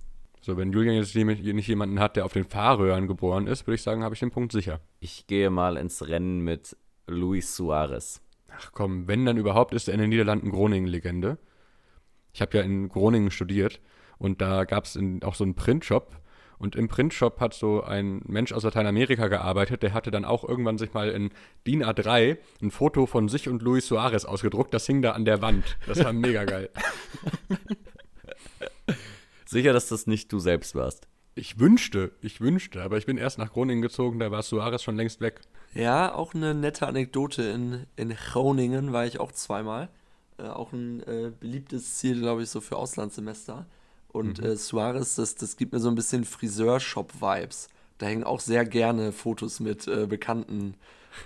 So, wenn Julian jetzt jemand- nicht jemanden hat, der auf den Fahrröhren geboren ist, würde ich sagen, habe ich den Punkt sicher. Ich gehe mal ins Rennen mit Luis Suarez. Ach komm, wenn dann überhaupt, ist er in den Niederlanden Groningen-Legende. Ich habe ja in Groningen studiert und da gab es auch so einen Printshop. Und im Printshop hat so ein Mensch aus Lateinamerika gearbeitet, der hatte dann auch irgendwann sich mal in DIN A3 ein Foto von sich und Luis Suarez ausgedruckt. Das hing da an der Wand. Das war mega geil. *laughs* Sicher, dass das nicht du selbst warst. Ich wünschte, ich wünschte, aber ich bin erst nach Groningen gezogen, da war Suarez schon längst weg. Ja, auch eine nette Anekdote. In, in Groningen war ich auch zweimal. Äh, auch ein äh, beliebtes Ziel, glaube ich, so für Auslandssemester. Und äh, Suarez, das, das gibt mir so ein bisschen Friseurshop-Vibes. Da hängen auch sehr gerne Fotos mit äh, Bekannten,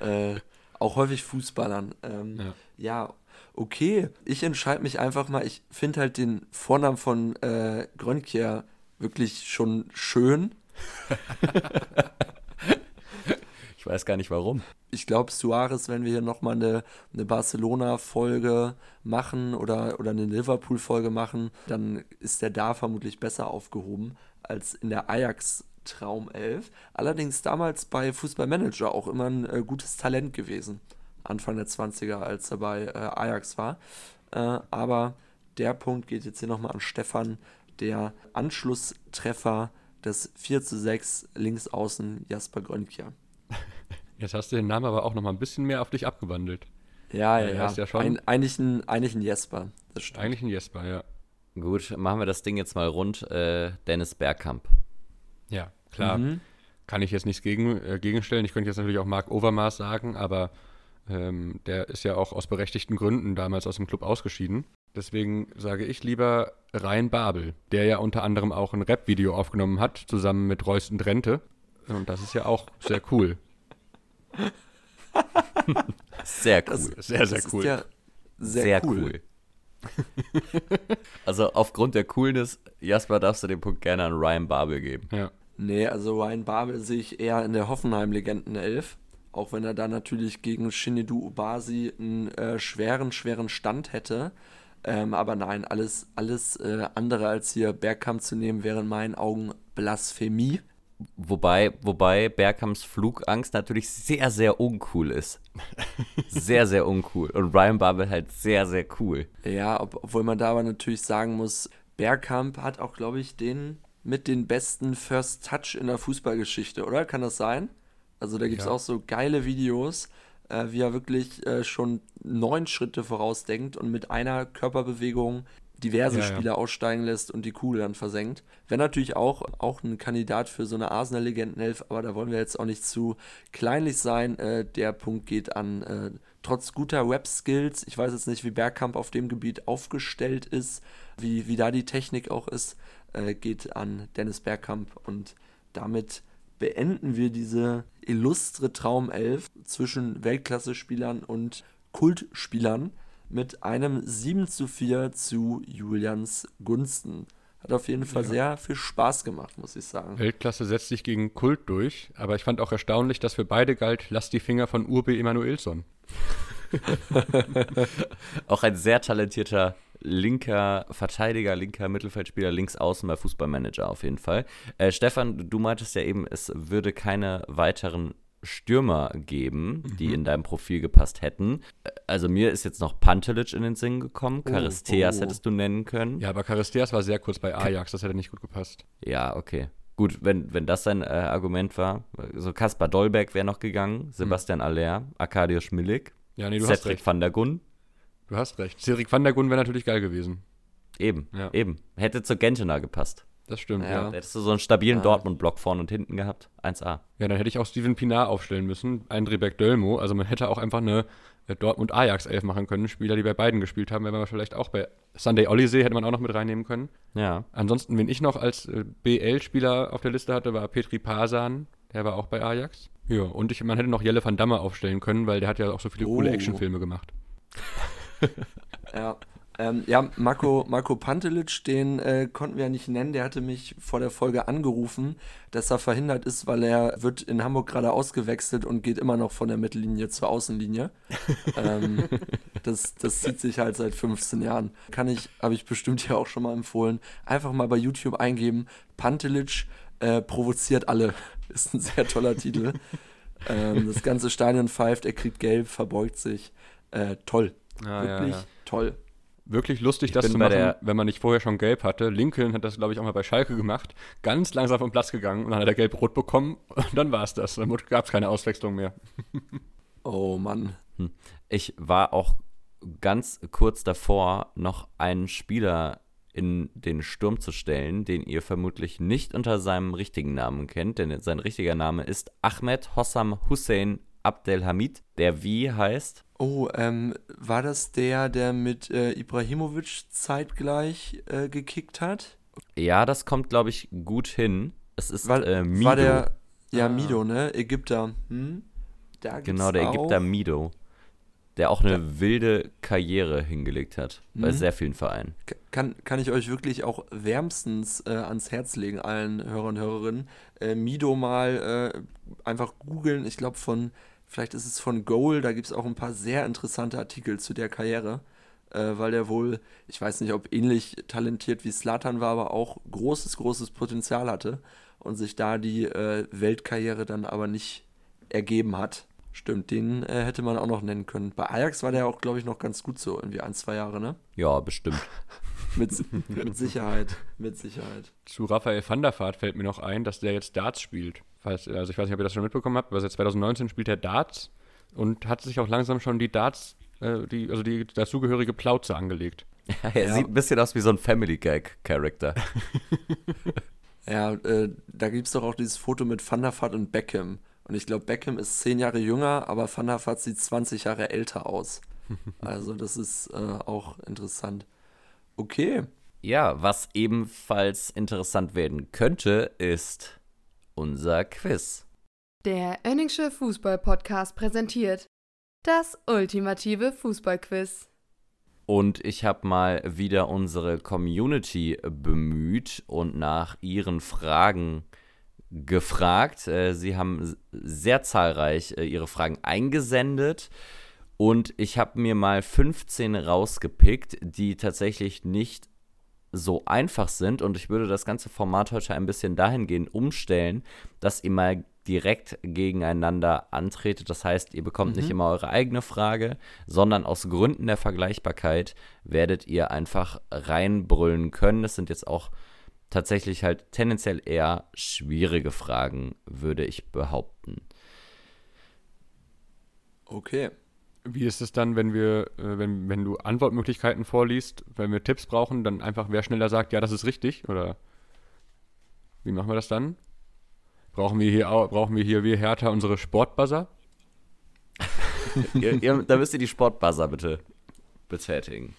äh, auch häufig Fußballern. Ähm, Ja. ja. okay. Ich entscheide mich einfach mal. Ich finde halt den Vornamen von äh, Grönkjer wirklich schon schön. *laughs* Ich weiß gar nicht warum. ich glaube, Suarez, wenn wir hier nochmal eine, eine Barcelona-Folge machen oder, oder eine Liverpool-Folge machen, dann ist der da vermutlich besser aufgehoben als in der Ajax-Traumelf. Allerdings damals bei Fußballmanager auch immer ein äh, gutes Talent gewesen. Anfang der 20er, als er bei äh, Ajax war. Äh, aber der Punkt geht jetzt hier nochmal an Stefan, der Anschlusstreffer des 4 zu 6 links außen Jasper Grönkja. Jetzt hast du den Namen aber auch noch mal ein bisschen mehr auf dich abgewandelt. Ja, ja, Ja, ja. schon- Ein, eigentlich, ein, eigentlich ein Jesper. Das stimmt. Eigentlich ein Jesper, ja. Gut, machen wir das Ding jetzt mal rund. Äh, Dennis Bergkamp. Ja, klar. Mhm. Kann ich jetzt nichts gegen, äh, gegenstellen. Ich könnte jetzt natürlich auch Marc Overmars sagen, aber ähm, der ist ja auch aus berechtigten Gründen damals aus dem Club ausgeschieden. Deswegen sage ich lieber Rhein Babel, der ja unter anderem auch ein Rap-Video aufgenommen hat, zusammen mit Royston Drenthe. Und das ist ja auch sehr cool. Sehr cool. Das- Sehr, sehr das cool. Ist ja sehr, Sehr cool. cool. also aufgrund der Coolness, Jasper, darfst du den Punkt gerne an Ryan Babel geben. Ja. Nee, also Ryan Babel sehe ich eher in der Hoffenheim-Legenden-Elf. Auch wenn er da natürlich gegen Shinedu Ubasi einen äh, schweren, schweren Stand hätte. Ähm, aber nein, alles, alles äh, andere als hier Bergkamp zu nehmen, wäre in meinen Augen Blasphemie. Wobei, wobei Bergkamps Flugangst natürlich sehr, sehr uncool ist. Sehr, sehr uncool. Und Ryan Babel halt sehr, sehr cool. Ja, ob, obwohl man da aber natürlich sagen muss, Bergkamp hat auch, glaube ich, den mit den besten First Touch in der Fußballgeschichte, oder? Kann das sein? Also da gibt es Ja. auch so geile Videos, äh, wie er wirklich äh, schon neun Schritte vorausdenkt und mit einer Körperbewegung diverse Ja, ja. Spieler aussteigen lässt und die Kugel dann versenkt. Wäre natürlich auch, auch ein Kandidat für so eine Arsenal-Legendenelf, aber da wollen wir jetzt auch nicht zu kleinlich sein. Äh, der Punkt geht an, äh, trotz guter Web-Skills, ich weiß jetzt nicht, wie Bergkamp auf dem Gebiet aufgestellt ist, wie, wie da die Technik auch ist, äh, geht an Dennis Bergkamp und damit beenden wir diese illustre Traumelf zwischen Weltklasse-Spielern und Kultspielern mit einem 7 zu 4 zu Julians Gunsten. Hat auf jeden Fall sehr viel Spaß gemacht, muss ich sagen. Weltklasse setzt sich gegen Kult durch, aber ich fand auch erstaunlich, dass für beide galt, lass die Finger von Urbe Emanuelsson. *laughs* Auch ein sehr talentierter linker Verteidiger, linker Mittelfeldspieler, links außen bei Fußballmanager auf jeden Fall. Äh, Stefan, du meintest ja eben, es würde keine weiteren Stürmer geben, die Mhm. in deinem Profil gepasst hätten. Also mir ist jetzt noch Pantelic in den Sinn gekommen. Oh, Charisteas oh. hättest du nennen können. Ja, aber Charisteas war sehr kurz bei Ajax, das hätte nicht gut gepasst. Ja, okay. Gut, wenn, wenn das dein äh, Argument war. So Kaspar Dolberg wäre noch gegangen, Sebastian Aller, Arkadiusz Milik, Ja, nee, Cedric van der Gun. Du hast recht. Cedric van der Gun wäre natürlich geil gewesen. Eben, Ja. eben. Hätte zu Gentener gepasst. Das stimmt, Ja. ja. Hättest du so einen stabilen Ja. Dortmund-Block vorne und hinten gehabt. 1A. Ja, dann hätte ich auch Steven Pinar aufstellen müssen, Eindrebeck Dölmo. Also man hätte auch einfach eine äh, Dortmund-Ajax-Elf machen können. Spieler, die bei beiden gespielt haben, wäre man vielleicht auch bei Sunday Olysee hätte man auch noch mit reinnehmen können. Ja. Ansonsten, wen ich noch als äh, BL-Spieler auf der Liste hatte, war Petri Pasan. Der war auch bei Ajax. Ja, und ich, man hätte noch Jelle van Damme aufstellen können, weil der hat ja auch so viele coole Oh. Actionfilme gemacht. *laughs* Ja, ähm, ja Marco, Marco Pantelic, den äh, konnten wir ja nicht nennen. Der hatte mich vor der Folge angerufen, dass er verhindert ist, weil er wird in Hamburg gerade ausgewechselt und geht immer noch von der Mittellinie zur Außenlinie. *laughs* ähm, das, das zieht sich halt seit 15 Jahren. Kann ich, habe ich bestimmt hier auch schon mal empfohlen. Einfach mal bei YouTube eingeben. Pantelic äh, provoziert alle. *laughs* Ist ein sehr toller Titel. Ähm, das ganze Stadion pfeift, er kriegt gelb, verbeugt sich. Äh, toll. Ah, Wirklich toll. Wirklich lustig, Ich das zu machen, wenn man nicht vorher schon gelb hatte. Lincoln hat das, glaube ich, auch mal bei Schalke gemacht. Ganz langsam vom Platz gegangen und dann hat er gelb-rot bekommen und dann war es das. Dann gab es keine Auswechslung mehr. *laughs* Oh Mann. Ich war auch ganz kurz davor, noch einen Spieler in den Sturm zu stellen, den ihr vermutlich nicht unter seinem richtigen Namen kennt, denn sein richtiger Name ist Ahmed Hossam Hussein Abdelhamid, der wie heißt Oh, ähm, war das der, der mit äh, Ibrahimovic zeitgleich äh, gekickt hat? Ja, das kommt, glaube ich, gut hin. Es ist War, äh, Mido. war der, ja, Ah. Mido, ne? Ägypter. Hm? Da genau, der auch, Ägypter Mido. Der auch eine wilde Karriere hingelegt hat. Bei Mhm. sehr vielen Vereinen. Kann, kann ich euch wirklich auch wärmstens äh, ans Herz legen, allen Hörern und Hörerinnen. Äh, Mido mal äh, einfach googeln. Ich glaube von, vielleicht ist es von Goal, da gibt es auch ein paar sehr interessante Artikel zu der Karriere. Äh, weil der wohl, ich weiß nicht, ob ähnlich talentiert wie Slatan war, aber auch großes, großes Potenzial hatte und sich da die äh, Weltkarriere dann aber nicht ergeben hat. Stimmt, den äh, hätte man auch noch nennen können. Bei Ajax war der auch, glaube ich, noch ganz gut so, irgendwie ein, zwei Jahre, ne? Ja, bestimmt. *laughs* Mit, mit Sicherheit, mit Sicherheit. Zu Raphael van der Vaart fällt mir noch ein, dass der jetzt Darts spielt. Falls, also ich weiß nicht, ob ihr das schon mitbekommen habt, aber seit 2019 spielt er Darts und hat sich auch langsam schon die Darts, äh, die, also die dazugehörige Plauze angelegt. *laughs* er Ja. sieht ein bisschen aus wie so ein Family Gag-Charakter. *laughs* Ja, äh, da gibt es doch auch dieses Foto mit Van der Vaart und Beckham. Und ich glaube, Beckham ist zehn Jahre jünger, aber Van der Vaart sieht 20 Jahre älter aus. *laughs* Also das ist äh, auch interessant. Okay, Ja, was ebenfalls interessant werden könnte, ist unser Quiz. Der Önningsche Fußball-Podcast präsentiert das ultimative Fußballquiz. Und ich habe mal wieder unsere Community bemüht und nach ihren Fragen gefragt. Äh, Sie haben sehr zahlreich äh, ihre Fragen eingesendet. Und ich habe mir mal 15 rausgepickt, die tatsächlich nicht so einfach sind. Und ich würde das ganze Format heute ein bisschen dahingehend umstellen, dass ihr mal direkt gegeneinander antretet. Das heißt, ihr bekommt nicht immer eure eigene Frage, sondern aus Gründen der Vergleichbarkeit werdet ihr einfach reinbrüllen können. Das sind jetzt auch tatsächlich halt tendenziell eher schwierige Fragen, würde ich behaupten. okay. Wie ist es dann, wenn wir, äh, wenn, wenn du Antwortmöglichkeiten vorliest, wenn wir Tipps brauchen, dann einfach wer schneller sagt, ja, das ist richtig? Oder wie machen wir das dann? Brauchen wir hier, au- brauchen wir hier wie Hertha unsere Sportbuzzer? ihr, ihr, da müsst ihr die Sportbuzzer bitte betätigen.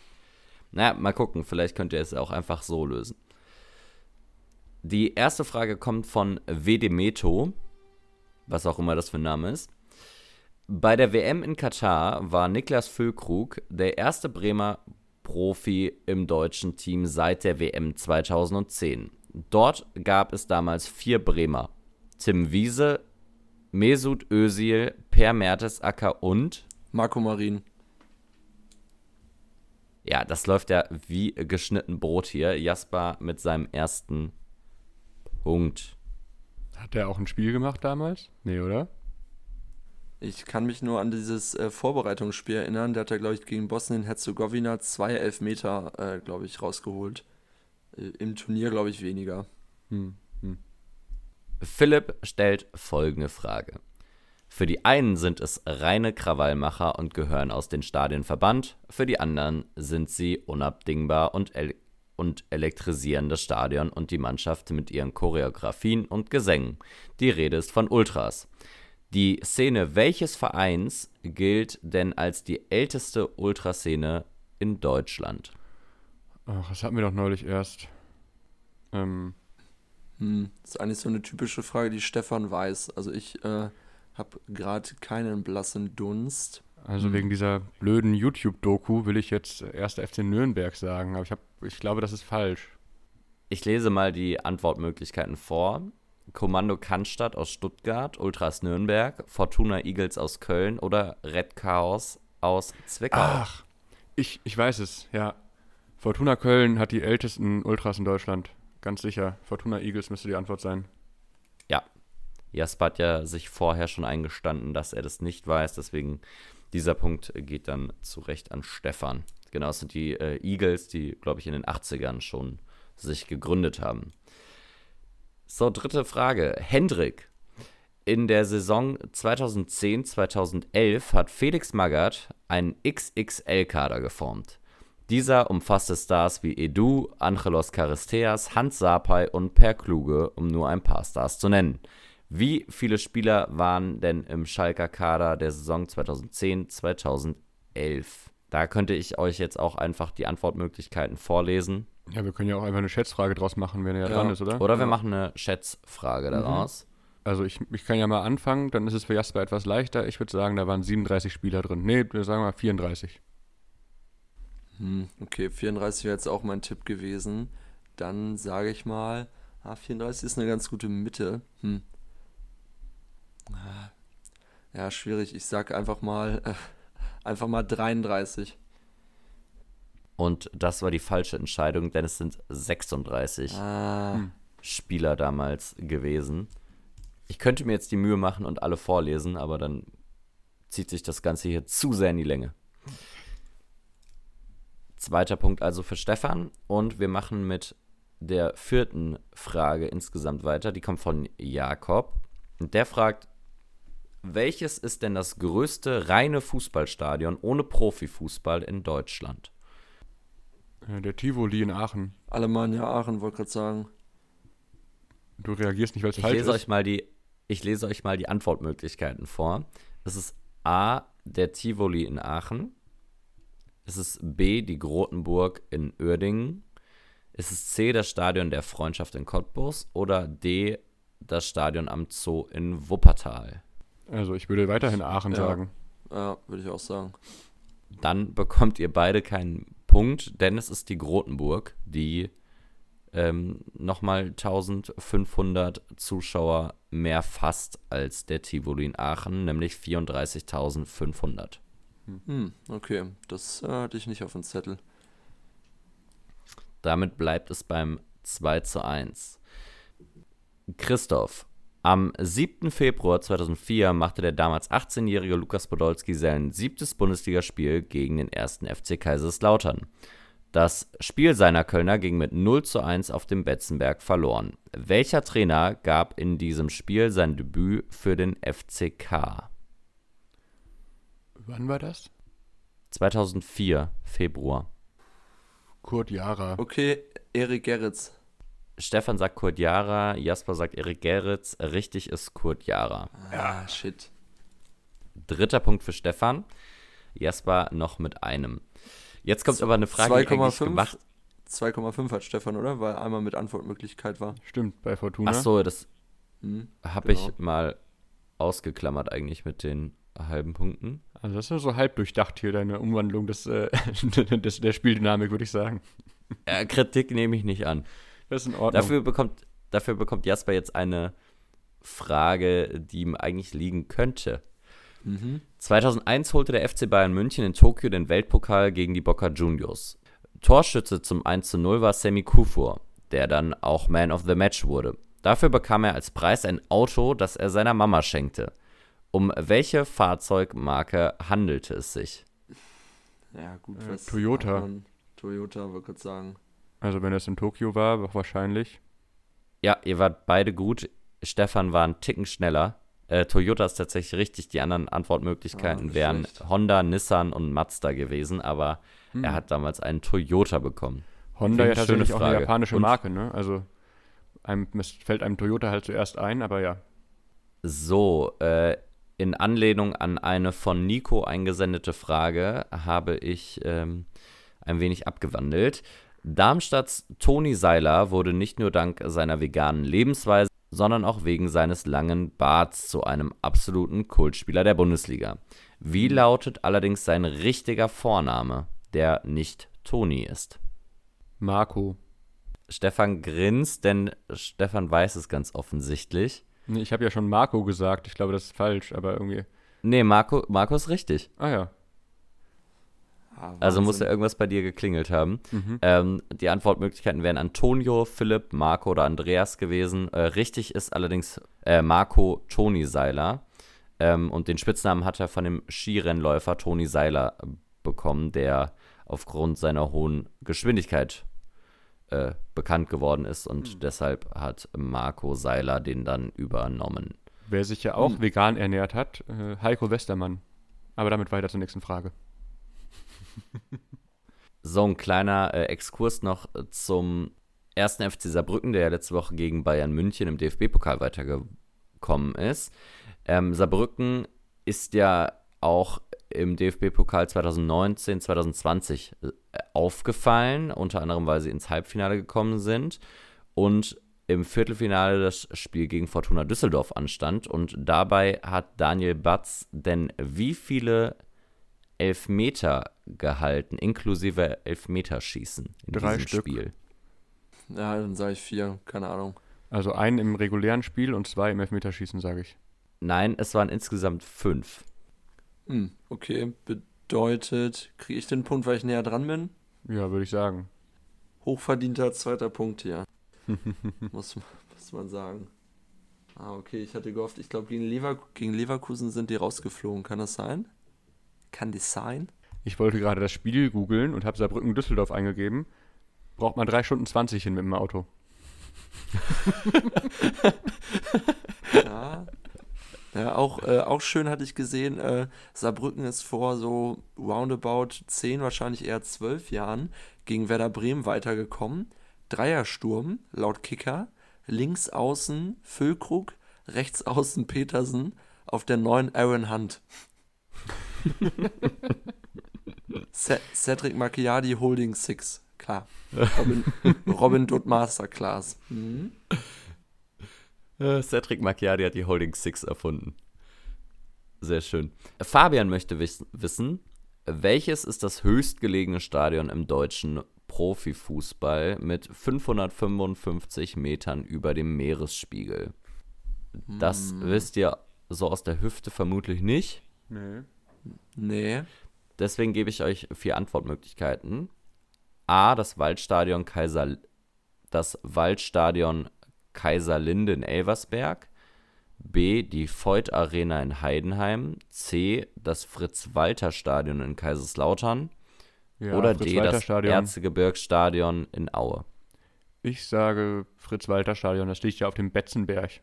Naja, mal gucken, vielleicht könnt ihr es auch einfach so lösen. Die erste Frage kommt von Vedemeto, was auch immer das für ein Name ist. Bei der WM in Katar war Niklas Füllkrug der erste Bremer Profi im deutschen Team seit der WM 2010. Dort gab es damals vier Bremer. Tim Wiese, Mesut Özil, Per Mertesacker und Marco Marin. ja, das läuft ja wie geschnitten Brot hier. Jasper mit seinem ersten Punkt. Hat der auch ein Spiel gemacht damals? Nee, oder? Ich kann mich nur an dieses äh, Vorbereitungsspiel erinnern. Der hat ja, glaube ich, gegen Bosnien-Herzegowina zwei Elfmeter, äh, glaube ich, rausgeholt. Äh, Im Turnier, glaube ich, weniger. Hm. Hm. Philipp stellt folgende Frage. Für die einen sind es reine Krawallmacher und gehören aus den Stadien verbannt, für die anderen sind sie unabdingbar und, el und elektrisieren das Stadion und die Mannschaft mit ihren Choreografien und Gesängen. Die Rede ist von Ultras. Die Szene welches Vereins gilt denn als die älteste Ultraszene in Deutschland? Ach, das hatten wir doch neulich erst. Ähm, Hm, das ist eigentlich so eine typische Frage, die Stefan weiß. Also ich äh, habe gerade keinen blassen Dunst. also Hm. wegen dieser blöden YouTube-Doku will ich jetzt erster FC Nürnberg sagen, aber ich, hab, ich glaube, das ist falsch. Ich lese mal die Antwortmöglichkeiten vor. Kommando Cannstatt aus Stuttgart, Ultras Nürnberg, Fortuna Eagles aus Köln oder Red Chaos aus Zwickau. Ach, ich, ich weiß es, ja. Fortuna Köln hat die ältesten Ultras in Deutschland. Ganz sicher. Fortuna Eagles müsste die Antwort sein. Ja. Jasper hat ja sich vorher schon eingestanden, dass er das nicht weiß, deswegen dieser Punkt geht dann zu Recht an Stefan. Genau, es sind die äh, Eagles, die, glaube ich, in den 80ern schon sich gegründet haben. So, dritte Frage. Hendrik. In der Saison 2010-2011 hat Felix Magath einen XXL-Kader geformt. Dieser umfasste Stars wie Edu, Angelos Charisteas, Hans Sapai und Per Kluge, um nur ein paar Stars zu nennen. Wie viele Spieler waren denn im Schalker Kader der Saison 2010-2011? Da könnte ich euch jetzt auch einfach die Antwortmöglichkeiten vorlesen. Ja, wir können ja auch einfach eine Schätzfrage draus machen, wenn er ja dran ist, oder? Oder wir Ja. machen eine Schätzfrage daraus. Also ich, ich kann ja mal anfangen, dann ist es für Jasper etwas leichter. Ich würde sagen, da waren 37 Spieler drin. Nee, wir sagen mal 34. Hm, okay, 34 wäre jetzt auch mein Tipp gewesen. Dann sage ich mal, ah, 34 ist eine ganz gute Mitte. Hm. Ah, Ja, schwierig. Ich sage einfach mal, äh, einfach mal 33. Und das war die falsche Entscheidung, denn es sind 36 Ah, Hm. Spieler damals gewesen. Ich könnte mir jetzt die Mühe machen und alle vorlesen, aber dann zieht sich das Ganze hier zu sehr in die Länge. Zweiter Punkt also für Stefan und wir machen mit der vierten Frage insgesamt weiter. Die kommt von Jakob und der fragt, welches ist denn das größte reine Fußballstadion ohne Profifußball in Deutschland? Äh, Der Tivoli in Aachen. Alemannia Aachen, wollte gerade sagen. Du reagierst nicht, weil es Ich falsch lese ist. euch mal die, ich lese euch mal die Antwortmöglichkeiten vor. Es ist A, der Tivoli in Aachen. Es ist B, die Grotenburg in Uerdingen. Es ist C, das Stadion der Freundschaft in Cottbus. Oder D, das Stadion am Zoo in Wuppertal. Also ich würde weiterhin Aachen Ja. sagen. Ja, würde ich auch sagen. Dann bekommt ihr beide keinen Punkt, denn es ist die Grotenburg, die ähm, nochmal 1500 Zuschauer mehr fasst als der Tivoli in Aachen, nämlich 34.500. Hm, okay, das äh, hatte ich nicht auf dem Zettel. Damit bleibt es beim 2 zu 1. Christoph. Am 7. Februar 2004 machte der damals 18-jährige Lukas Podolski sein siebtes Bundesligaspiel gegen den ersten FC Kaiserslautern. Das Spiel seiner Kölner ging mit 0 zu 1 auf dem Betzenberg verloren. Welcher Trainer gab in diesem Spiel sein Debüt für den FCK? Wann war das? 2004, Februar. Kurt Jara. Okay, Erik Gerritz. Stefan sagt Kurt Jara, Jasper sagt Erik Gerritz, richtig ist Kurt Jara. Ah, shit. Dritter Punkt für Stefan. Jasper noch mit einem. Jetzt kommt aber eine Frage, die eigentlich 2,5? gemacht. 2,5 hat Stefan, oder? Weil einmal mit Antwortmöglichkeit war. Stimmt, bei Fortuna. Ach so, das Hm. habe Genau. ich mal ausgeklammert eigentlich mit den halben Punkten. Also das ist nur so halb durchdacht hier, deine Umwandlung des, äh, *laughs* des, der Spieldynamik, würde ich sagen. Äh, Kritik nehme ich nicht an. Das ist in Ordnung. Dafür bekommt, dafür bekommt Jasper jetzt eine Frage, die ihm eigentlich liegen könnte. 2001 holte der FC Bayern München in Tokio den Weltpokal gegen die Boca Juniors. Torschütze zum 1:0 war Semi Kufur, der dann auch Man of the Match wurde. Dafür bekam er als Preis ein Auto, das er seiner Mama schenkte. Um welche Fahrzeugmarke handelte es sich? Ja, gut, Äh, was Toyota. Toyota, würde ich sagen. Also wenn es in Tokio war, wahrscheinlich. Ja, ihr wart beide gut. Stefan war einen Ticken schneller. Äh, Toyota ist tatsächlich richtig. Die anderen Ah, Antwortmöglichkeiten nicht wären schlecht. Honda, Nissan und Mazda gewesen, aber er hat damals einen Toyota bekommen. Honda ja Schöne tatsächlich auch eine japanische Und- Marke, ne? Also einem, es fällt einem Toyota halt zuerst ein, aber ja. So, äh, in Anlehnung an eine von Nico eingesendete Frage habe ich ähm, ein wenig abgewandelt. Darmstadts Toni Seiler wurde nicht nur dank seiner veganen Lebensweise, sondern auch wegen seines langen Barts zu einem absoluten Kultspieler der Bundesliga. Wie lautet allerdings sein richtiger Vorname, der nicht Toni ist? Marco. Stefan grinst, denn Stefan weiß es ganz offensichtlich. Ich habe ja schon Marco gesagt. Ich glaube, das ist falsch, aber irgendwie. Nee, Marco, Marco ist richtig. Ah ja. Ah, Also muss ja irgendwas bei dir geklingelt haben. Mhm. Ähm, die Antwortmöglichkeiten wären Antonio, Philipp, Marco oder Andreas gewesen. Äh, richtig ist allerdings äh, Marco Toni Seiler. Ähm, und den Spitznamen hat er von dem Skirennläufer Toni Seiler bekommen, der aufgrund seiner hohen Geschwindigkeit äh, bekannt geworden ist. Und deshalb hat Marco Seiler den dann übernommen. Wer sich ja auch vegan ernährt hat, äh, Heiko Westermann. Aber damit weiter zur nächsten Frage. *laughs* So ein kleiner äh, Exkurs noch zum ersten FC Saarbrücken, der ja letzte Woche gegen Bayern München im DFB-Pokal weitergekommen ist. Ähm, Saarbrücken ist ja auch im DFB-Pokal 2019, 2020 äh, aufgefallen, unter anderem, weil sie ins Halbfinale gekommen sind und im Viertelfinale das Spiel gegen Fortuna Düsseldorf anstand. Und dabei hat Daniel Batz denn wie viele Elfmeter gehalten, inklusive Elfmeterschießen in Drei diesem Stück. Spiel. Ja, dann sage ich vier, keine Ahnung. Also einen im regulären Spiel und zwei im Elfmeterschießen, sage ich. Nein, es waren insgesamt fünf. Hm, okay, bedeutet, kriege ich den Punkt, weil ich näher dran bin? Ja, würde ich sagen. Hochverdienter zweiter Punkt hier. *laughs* muss, muss man sagen. Ah, okay, ich hatte gehofft, ich glaube, gegen, Lever gegen Leverkusen sind die rausgeflogen. Kann das sein? Kann das sein? Ich wollte gerade das Spiel googeln und habe Saarbrücken Düsseldorf eingegeben. Braucht man 3 Stunden 20 hin mit dem Auto. *laughs* Ja. Ja, auch, äh, auch schön hatte ich gesehen, äh, Saarbrücken ist vor so roundabout 10, wahrscheinlich eher 12 Jahren gegen Werder Bremen weitergekommen. Dreiersturm, laut Kicker, links außen Füllkrug, rechts außen Petersen, auf der neuen Aaron Hunt. Ce- Cedric Macchiadi Holding Six, klar. *laughs* Robin, Robin Dutt Masterclass. Mhm. Äh, Cedric Macchiadi hat die Holding Six erfunden. Sehr schön. Fabian möchte wiss wissen, welches ist das höchstgelegene Stadion im deutschen Profifußball mit 555 Metern über dem Meeresspiegel? Das wisst ihr so aus der Hüfte vermutlich nicht. Nee. Nee. Deswegen gebe ich euch vier Antwortmöglichkeiten. A, das Waldstadion Kaiser, das Waldstadion Kaiserlinde in Elversberg. B, die Voigt Arena in Heidenheim. C, das Fritz-Walter-Stadion in Kaiserslautern. Ja, Oder D, das. Erzgebirgsstadion in Aue. Ich sage Fritz-Walter-Stadion, das liegt ja auf dem Betzenberg.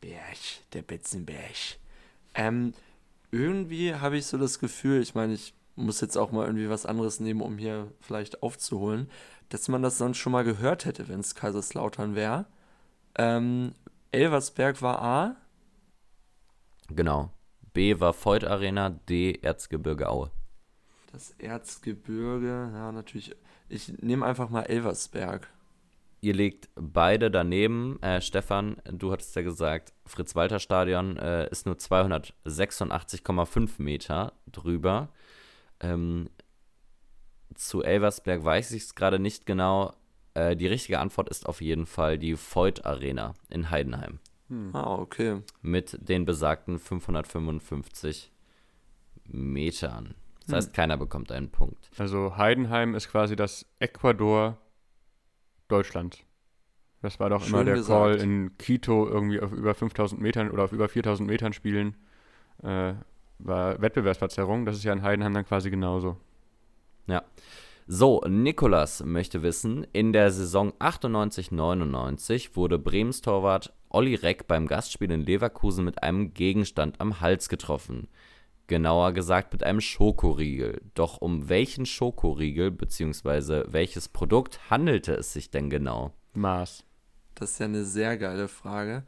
Berg, der Betzenberg. Ähm, irgendwie habe ich so das Gefühl, ich meine, ich muss jetzt auch mal irgendwie was anderes nehmen, um hier vielleicht aufzuholen, dass man das sonst schon mal gehört hätte, wenn es Kaiserslautern wäre. Ähm, Elversberg war A. Genau. B war Voigt Arena, D Erzgebirge Aue. Das Erzgebirge, ja, natürlich. Ich nehme einfach mal Elversberg. Ihr liegt beide daneben. Äh, Stefan, du hattest ja gesagt, Fritz-Walter-Stadion äh, ist nur 286,5 Meter drüber. Ähm, zu Elversberg weiß ich es gerade nicht genau. Äh, die richtige Antwort ist auf jeden Fall die Voigt Arena in Heidenheim. Ah, okay. Mit den besagten 555 Metern. Das heißt, keiner bekommt einen Punkt. Also Heidenheim ist quasi das Ecuador Deutschland. Das war doch Schön immer der gesagt. Call in Quito irgendwie auf über 5000 Metern oder auf über 4000 Metern spielen. Äh, war Wettbewerbsverzerrung. Das ist ja in Heidenheim dann quasi genauso. Ja. So, Nikolas möchte wissen, in der Saison 98-99 wurde Brems Torwart Olli Reck beim Gastspiel in Leverkusen mit einem Gegenstand am Hals getroffen. Genauer gesagt mit einem Schokoriegel. Doch um welchen Schokoriegel bzw. welches Produkt handelte es sich denn genau? Maß. Das ist ja eine sehr geile Frage.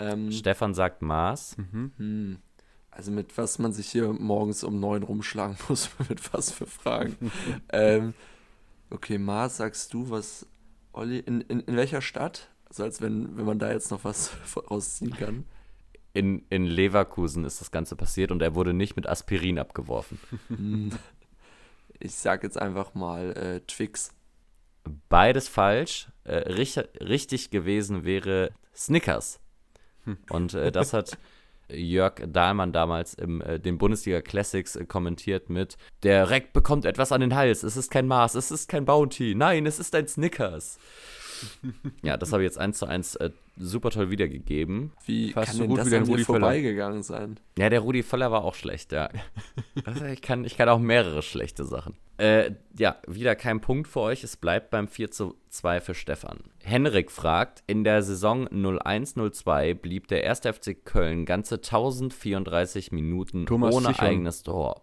Ähm, Stefan sagt Maß. hm, also mit was man sich hier morgens um neun rumschlagen *laughs* muss, mit was für Fragen. *laughs* ähm, okay, Mars, sagst du, was Olli, in, in, in welcher Stadt? Also als wenn, wenn man da jetzt noch was *laughs* rausziehen kann. In, in Leverkusen ist das Ganze passiert und er wurde nicht mit Aspirin abgeworfen. *laughs* Ich sag jetzt einfach mal äh, Twix. Beides falsch. Äh, richtig, richtig gewesen wäre Snickers. Und äh, das hat Jörg Dahlmann damals im äh, den Bundesliga Classics äh, kommentiert mit Der Reck bekommt etwas an den Hals. Es ist kein Maß, es ist kein Bounty. Nein, es ist ein Snickers. *laughs* ja, das habe ich jetzt eins zu eins äh, super toll wiedergegeben. Wie Fast kann so denn gut das wie der Rudi vorbeigegangen sein? Ja, der Rudi Völler war auch schlecht, ja. *laughs* Also ich, kann, ich kann auch mehrere schlechte Sachen. Äh, ja, wieder kein Punkt für euch. Es bleibt beim 4 zu 2 für Stefan. Henrik fragt, in der Saison 01-02 blieb der 1. FC Köln ganze 1034 Minuten Thomas ohne Sichern. eigenes Tor.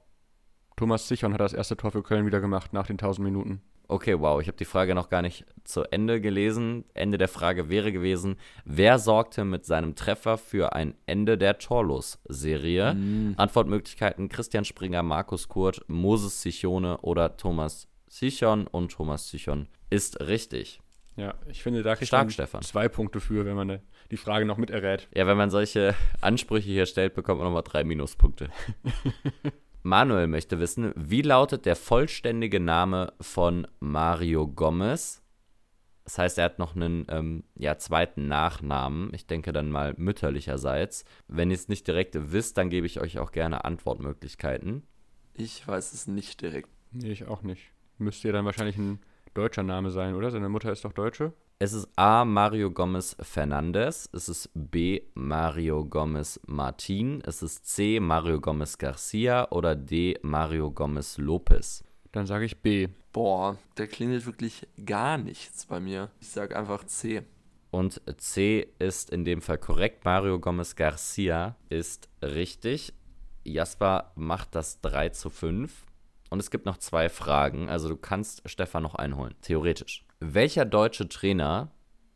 Thomas Sichern hat das erste Tor für Köln wieder gemacht nach den 1000 Minuten. Okay, wow, ich habe die Frage noch gar nicht zu Ende gelesen. Ende der Frage wäre gewesen, wer sorgte mit seinem Treffer für ein Ende der Torlos-Serie? Antwortmöglichkeiten Christian Springer, Markus Kurt, Moses Sichone oder Thomas Sichon und Thomas Sichon ist richtig. Ja, ich finde, da kriegt Stark, man Stefan. zwei Punkte für, wenn man die Frage noch mit errät. Ja, wenn man solche Ansprüche hier stellt, bekommt man nochmal drei Minuspunkte. *laughs* Manuel möchte wissen, wie lautet der vollständige Name von Mario Gomez? Das heißt, er hat noch einen ähm, ja, zweiten Nachnamen. Ich denke dann mal mütterlicherseits. Wenn ihr es nicht direkt wisst, dann gebe ich euch auch gerne Antwortmöglichkeiten. Ich weiß es nicht direkt. Nee, ich auch nicht. Müsste ja dann wahrscheinlich ein deutscher Name sein, oder? Seine Mutter ist doch Deutsche. Es ist A. Mario Gomez Fernandez, es ist B. Mario Gomez Martin, es ist C. Mario Gomez Garcia oder D. Mario Gomez Lopez. Dann sage ich B. Boah, da klingelt wirklich gar nichts bei mir. Ich sag einfach C. Und C ist in dem Fall korrekt. Mario Gomez Garcia ist richtig. Jasper macht das 3 zu 5. Und es gibt noch zwei Fragen. Also du kannst Stefan noch einholen. Theoretisch. Welcher deutsche Trainer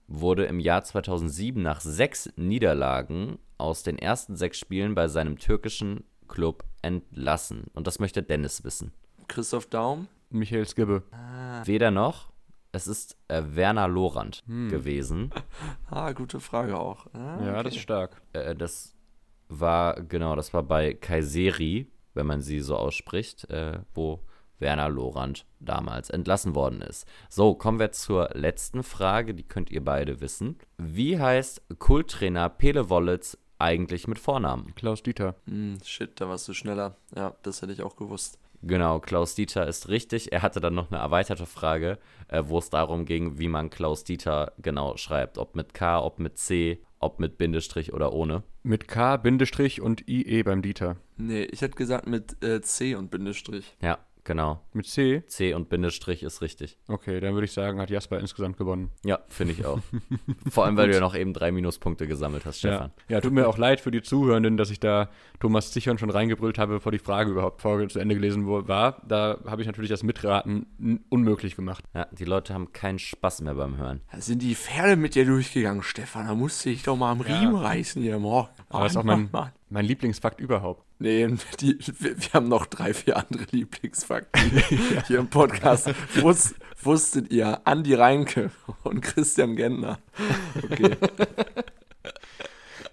wurde im Jahr 2007 nach sechs Niederlagen aus den ersten sechs Spielen bei seinem türkischen Club entlassen? Und das möchte Dennis wissen. Christoph Daum? Michael Skibbe. Weder noch. Es ist äh, Werner Lorand gewesen. *laughs* Ah, gute Frage auch. Ah, Ja, okay. das ist stark. Äh, das war, genau, das war bei Kayseri, wenn man sie so ausspricht, äh, wo Werner Lorand damals entlassen worden ist. So, kommen wir zur letzten Frage, die könnt ihr beide wissen. Wie heißt Kulttrainer Pele Wollitz eigentlich mit Vornamen? Klaus Dieter. Hm, shit, da warst du schneller. Ja, das hätte ich auch gewusst. Genau, Klaus Dieter ist richtig. Er hatte dann noch eine erweiterte Frage, äh, wo es darum ging, wie man Klaus Dieter genau schreibt. Ob mit K, ob mit C, ob mit Bindestrich oder ohne. Mit K, Bindestrich und IE beim Dieter. Nee, ich hätte gesagt mit äh, C und Bindestrich. Ja, genau. Mit C? C und Bindestrich ist richtig. Okay, dann würde ich sagen, hat Jasper insgesamt gewonnen. Ja, finde ich auch. *laughs* Vor allem, weil du ja noch eben drei Minuspunkte gesammelt hast, Stefan. Ja. ja, tut mir auch leid für die Zuhörenden, dass ich da Thomas Zichern schon reingebrüllt habe, bevor die Frage überhaupt vor zu Ende gelesen war. Da habe ich natürlich das Mitraten unmöglich gemacht. Ja, die Leute haben keinen Spaß mehr beim Hören. Da sind die Pferde mit dir durchgegangen, Stefan. Da musste ich doch mal am Riemen reißen hier morgen. Aber das ist auch mein, mein Lieblingsfakt überhaupt. Nee, *laughs* die, wir, wir haben noch drei, vier andere Lieblingsfakten *laughs* hier im Podcast, wo es wusstet ihr, Andi Reinke und Christian Gentner. Okay. *laughs*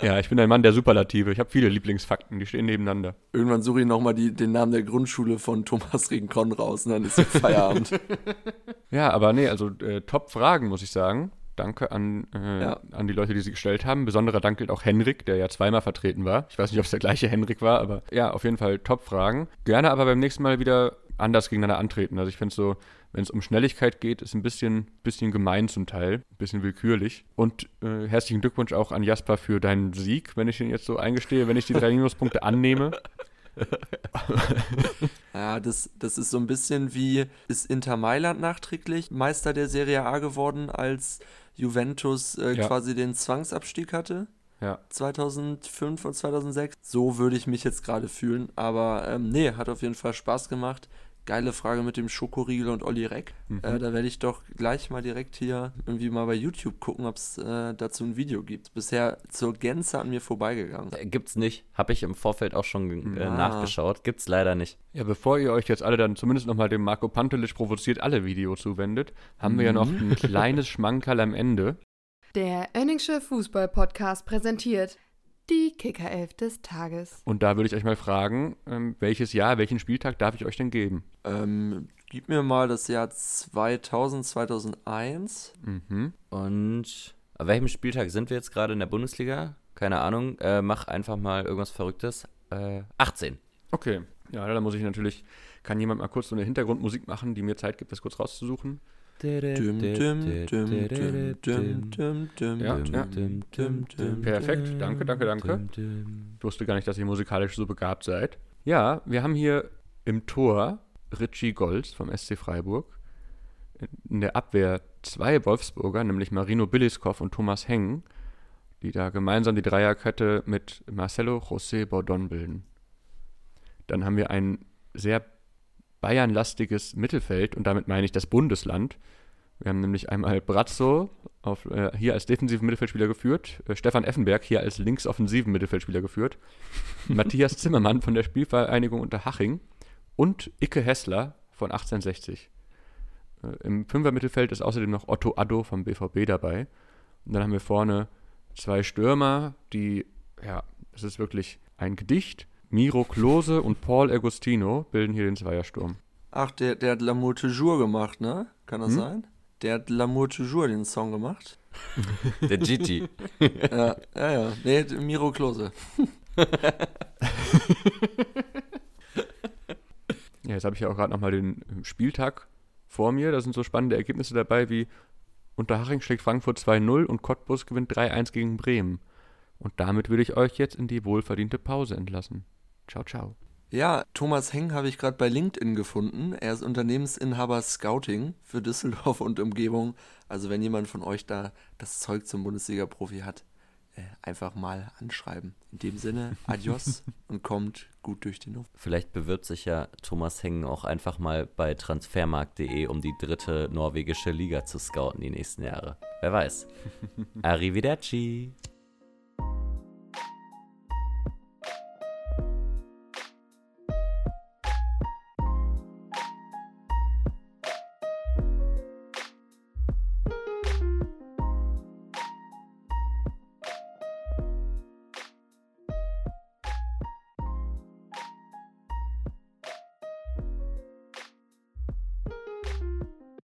Ja, ich bin ein Mann der Superlative. Ich habe viele Lieblingsfakten, die stehen nebeneinander. Irgendwann suche ich nochmal den Namen der Grundschule von Thomas Regenkon raus und dann ist Feierabend. Ja, aber nee, also äh, Top-Fragen, muss ich sagen. Danke an, äh, Ja. an die Leute, die sie gestellt haben. Besonderer Dank gilt auch Henrik, der ja zweimal vertreten war. Ich weiß nicht, ob es der gleiche Henrik war, aber ja, auf jeden Fall Top-Fragen. Gerne aber beim nächsten Mal wieder anders gegeneinander antreten. Also ich finde so, wenn es um Schnelligkeit geht, ist ein bisschen, bisschen gemein zum Teil, ein bisschen willkürlich. Und äh, herzlichen Glückwunsch auch an Jasper für deinen Sieg, wenn ich ihn jetzt so eingestehe, wenn ich die drei Minuspunkte *laughs* annehme. *laughs* Ja, das, das ist so ein bisschen wie, ist Inter Mailand nachträglich Meister der Serie A geworden, als Juventus äh, Ja. quasi den Zwangsabstieg hatte? Ja. 2005 und 2006. So würde ich mich jetzt gerade fühlen. Aber ähm, nee, hat auf jeden Fall Spaß gemacht. Geile Frage mit dem Schokoriegel und Olli Reck. Mhm. Äh, da werde ich doch gleich mal direkt hier irgendwie mal bei YouTube gucken, ob es äh, dazu ein Video gibt. Bisher zur Gänze an mir vorbeigegangen. Äh, Gibt's nicht. Habe ich im Vorfeld auch schon äh, Ah. nachgeschaut. Gibt's leider nicht. Ja, bevor ihr euch jetzt alle dann zumindest nochmal dem Marco Pantelic provoziert alle Video zuwendet, haben wir ja noch ein kleines *laughs* Schmankerl am Ende. Der Önningsche Fußball-Podcast präsentiert die Kickerelf des Tages. Und da würde ich euch mal fragen, ähm, welches Jahr, welchen Spieltag darf ich euch denn geben? Ähm, gib mir mal das Jahr 2000, 2001. Mhm. Und an welchem Spieltag sind wir jetzt gerade in der Bundesliga? Keine Ahnung. Äh, mach einfach mal irgendwas Verrücktes. Äh, 18. Okay. Ja, dann muss ich natürlich, kann jemand mal kurz so eine Hintergrundmusik machen, die mir Zeit gibt, das kurz rauszusuchen? Perfekt, danke, danke, danke. Ich wusste gar nicht, dass ihr musikalisch so begabt seid. Ja, wir haben hier im Tor Richie Golz vom SC Freiburg. In der Abwehr zwei Wolfsburger, nämlich Marino Billiskov und Thomas Heng, die da gemeinsam die Dreierkette mit Marcelo José Bordon bilden. Dann haben wir ein sehr bayernlastiges Mittelfeld und damit meine ich das Bundesland. Wir haben nämlich einmal Brazzo auf, äh, hier als defensiven Mittelfeldspieler geführt, äh, Stefan Effenberg hier als linksoffensiven Mittelfeldspieler geführt, *laughs* Matthias Zimmermann von der Spielvereinigung Unterhaching und Icke Hessler von 1860. Äh, Im Fünfer-Mittelfeld ist außerdem noch Otto Addo vom BVB dabei. Und dann haben wir vorne zwei Stürmer, die, ja, das ist wirklich ein Gedicht. Miro Klose und Paul Agostino bilden hier den Zweiersturm. Ach, der, der hat L'amour toujours gemacht, ne? Kann das Hm? sein? Der hat L'amour toujours den Song gemacht. *laughs* Der GT. *laughs* ja, ja, ja. Nee, Miro Klose. *laughs* Ja, jetzt habe ich ja auch gerade nochmal den äh, Spieltag vor mir. Da sind so spannende Ergebnisse dabei wie Unterhaching schlägt Frankfurt 2-0 und Cottbus gewinnt 3-1 gegen Bremen. Und damit würde ich euch jetzt in die wohlverdiente Pause entlassen. Ciao, ciao. Ja, Thomas Heng habe ich gerade bei LinkedIn gefunden. Er ist Unternehmensinhaber Scouting für Düsseldorf und Umgebung. Also wenn jemand von euch da das Zeug zum Bundesliga-Profi hat, äh, einfach mal anschreiben. In dem Sinne, adios *laughs* und kommt gut durch den Luft. Vielleicht bewirbt sich ja Thomas Hengen auch einfach mal bei transfermarkt.de, um die dritte norwegische Liga zu scouten die nächsten Jahre. Wer weiß. *laughs* Arrivederci.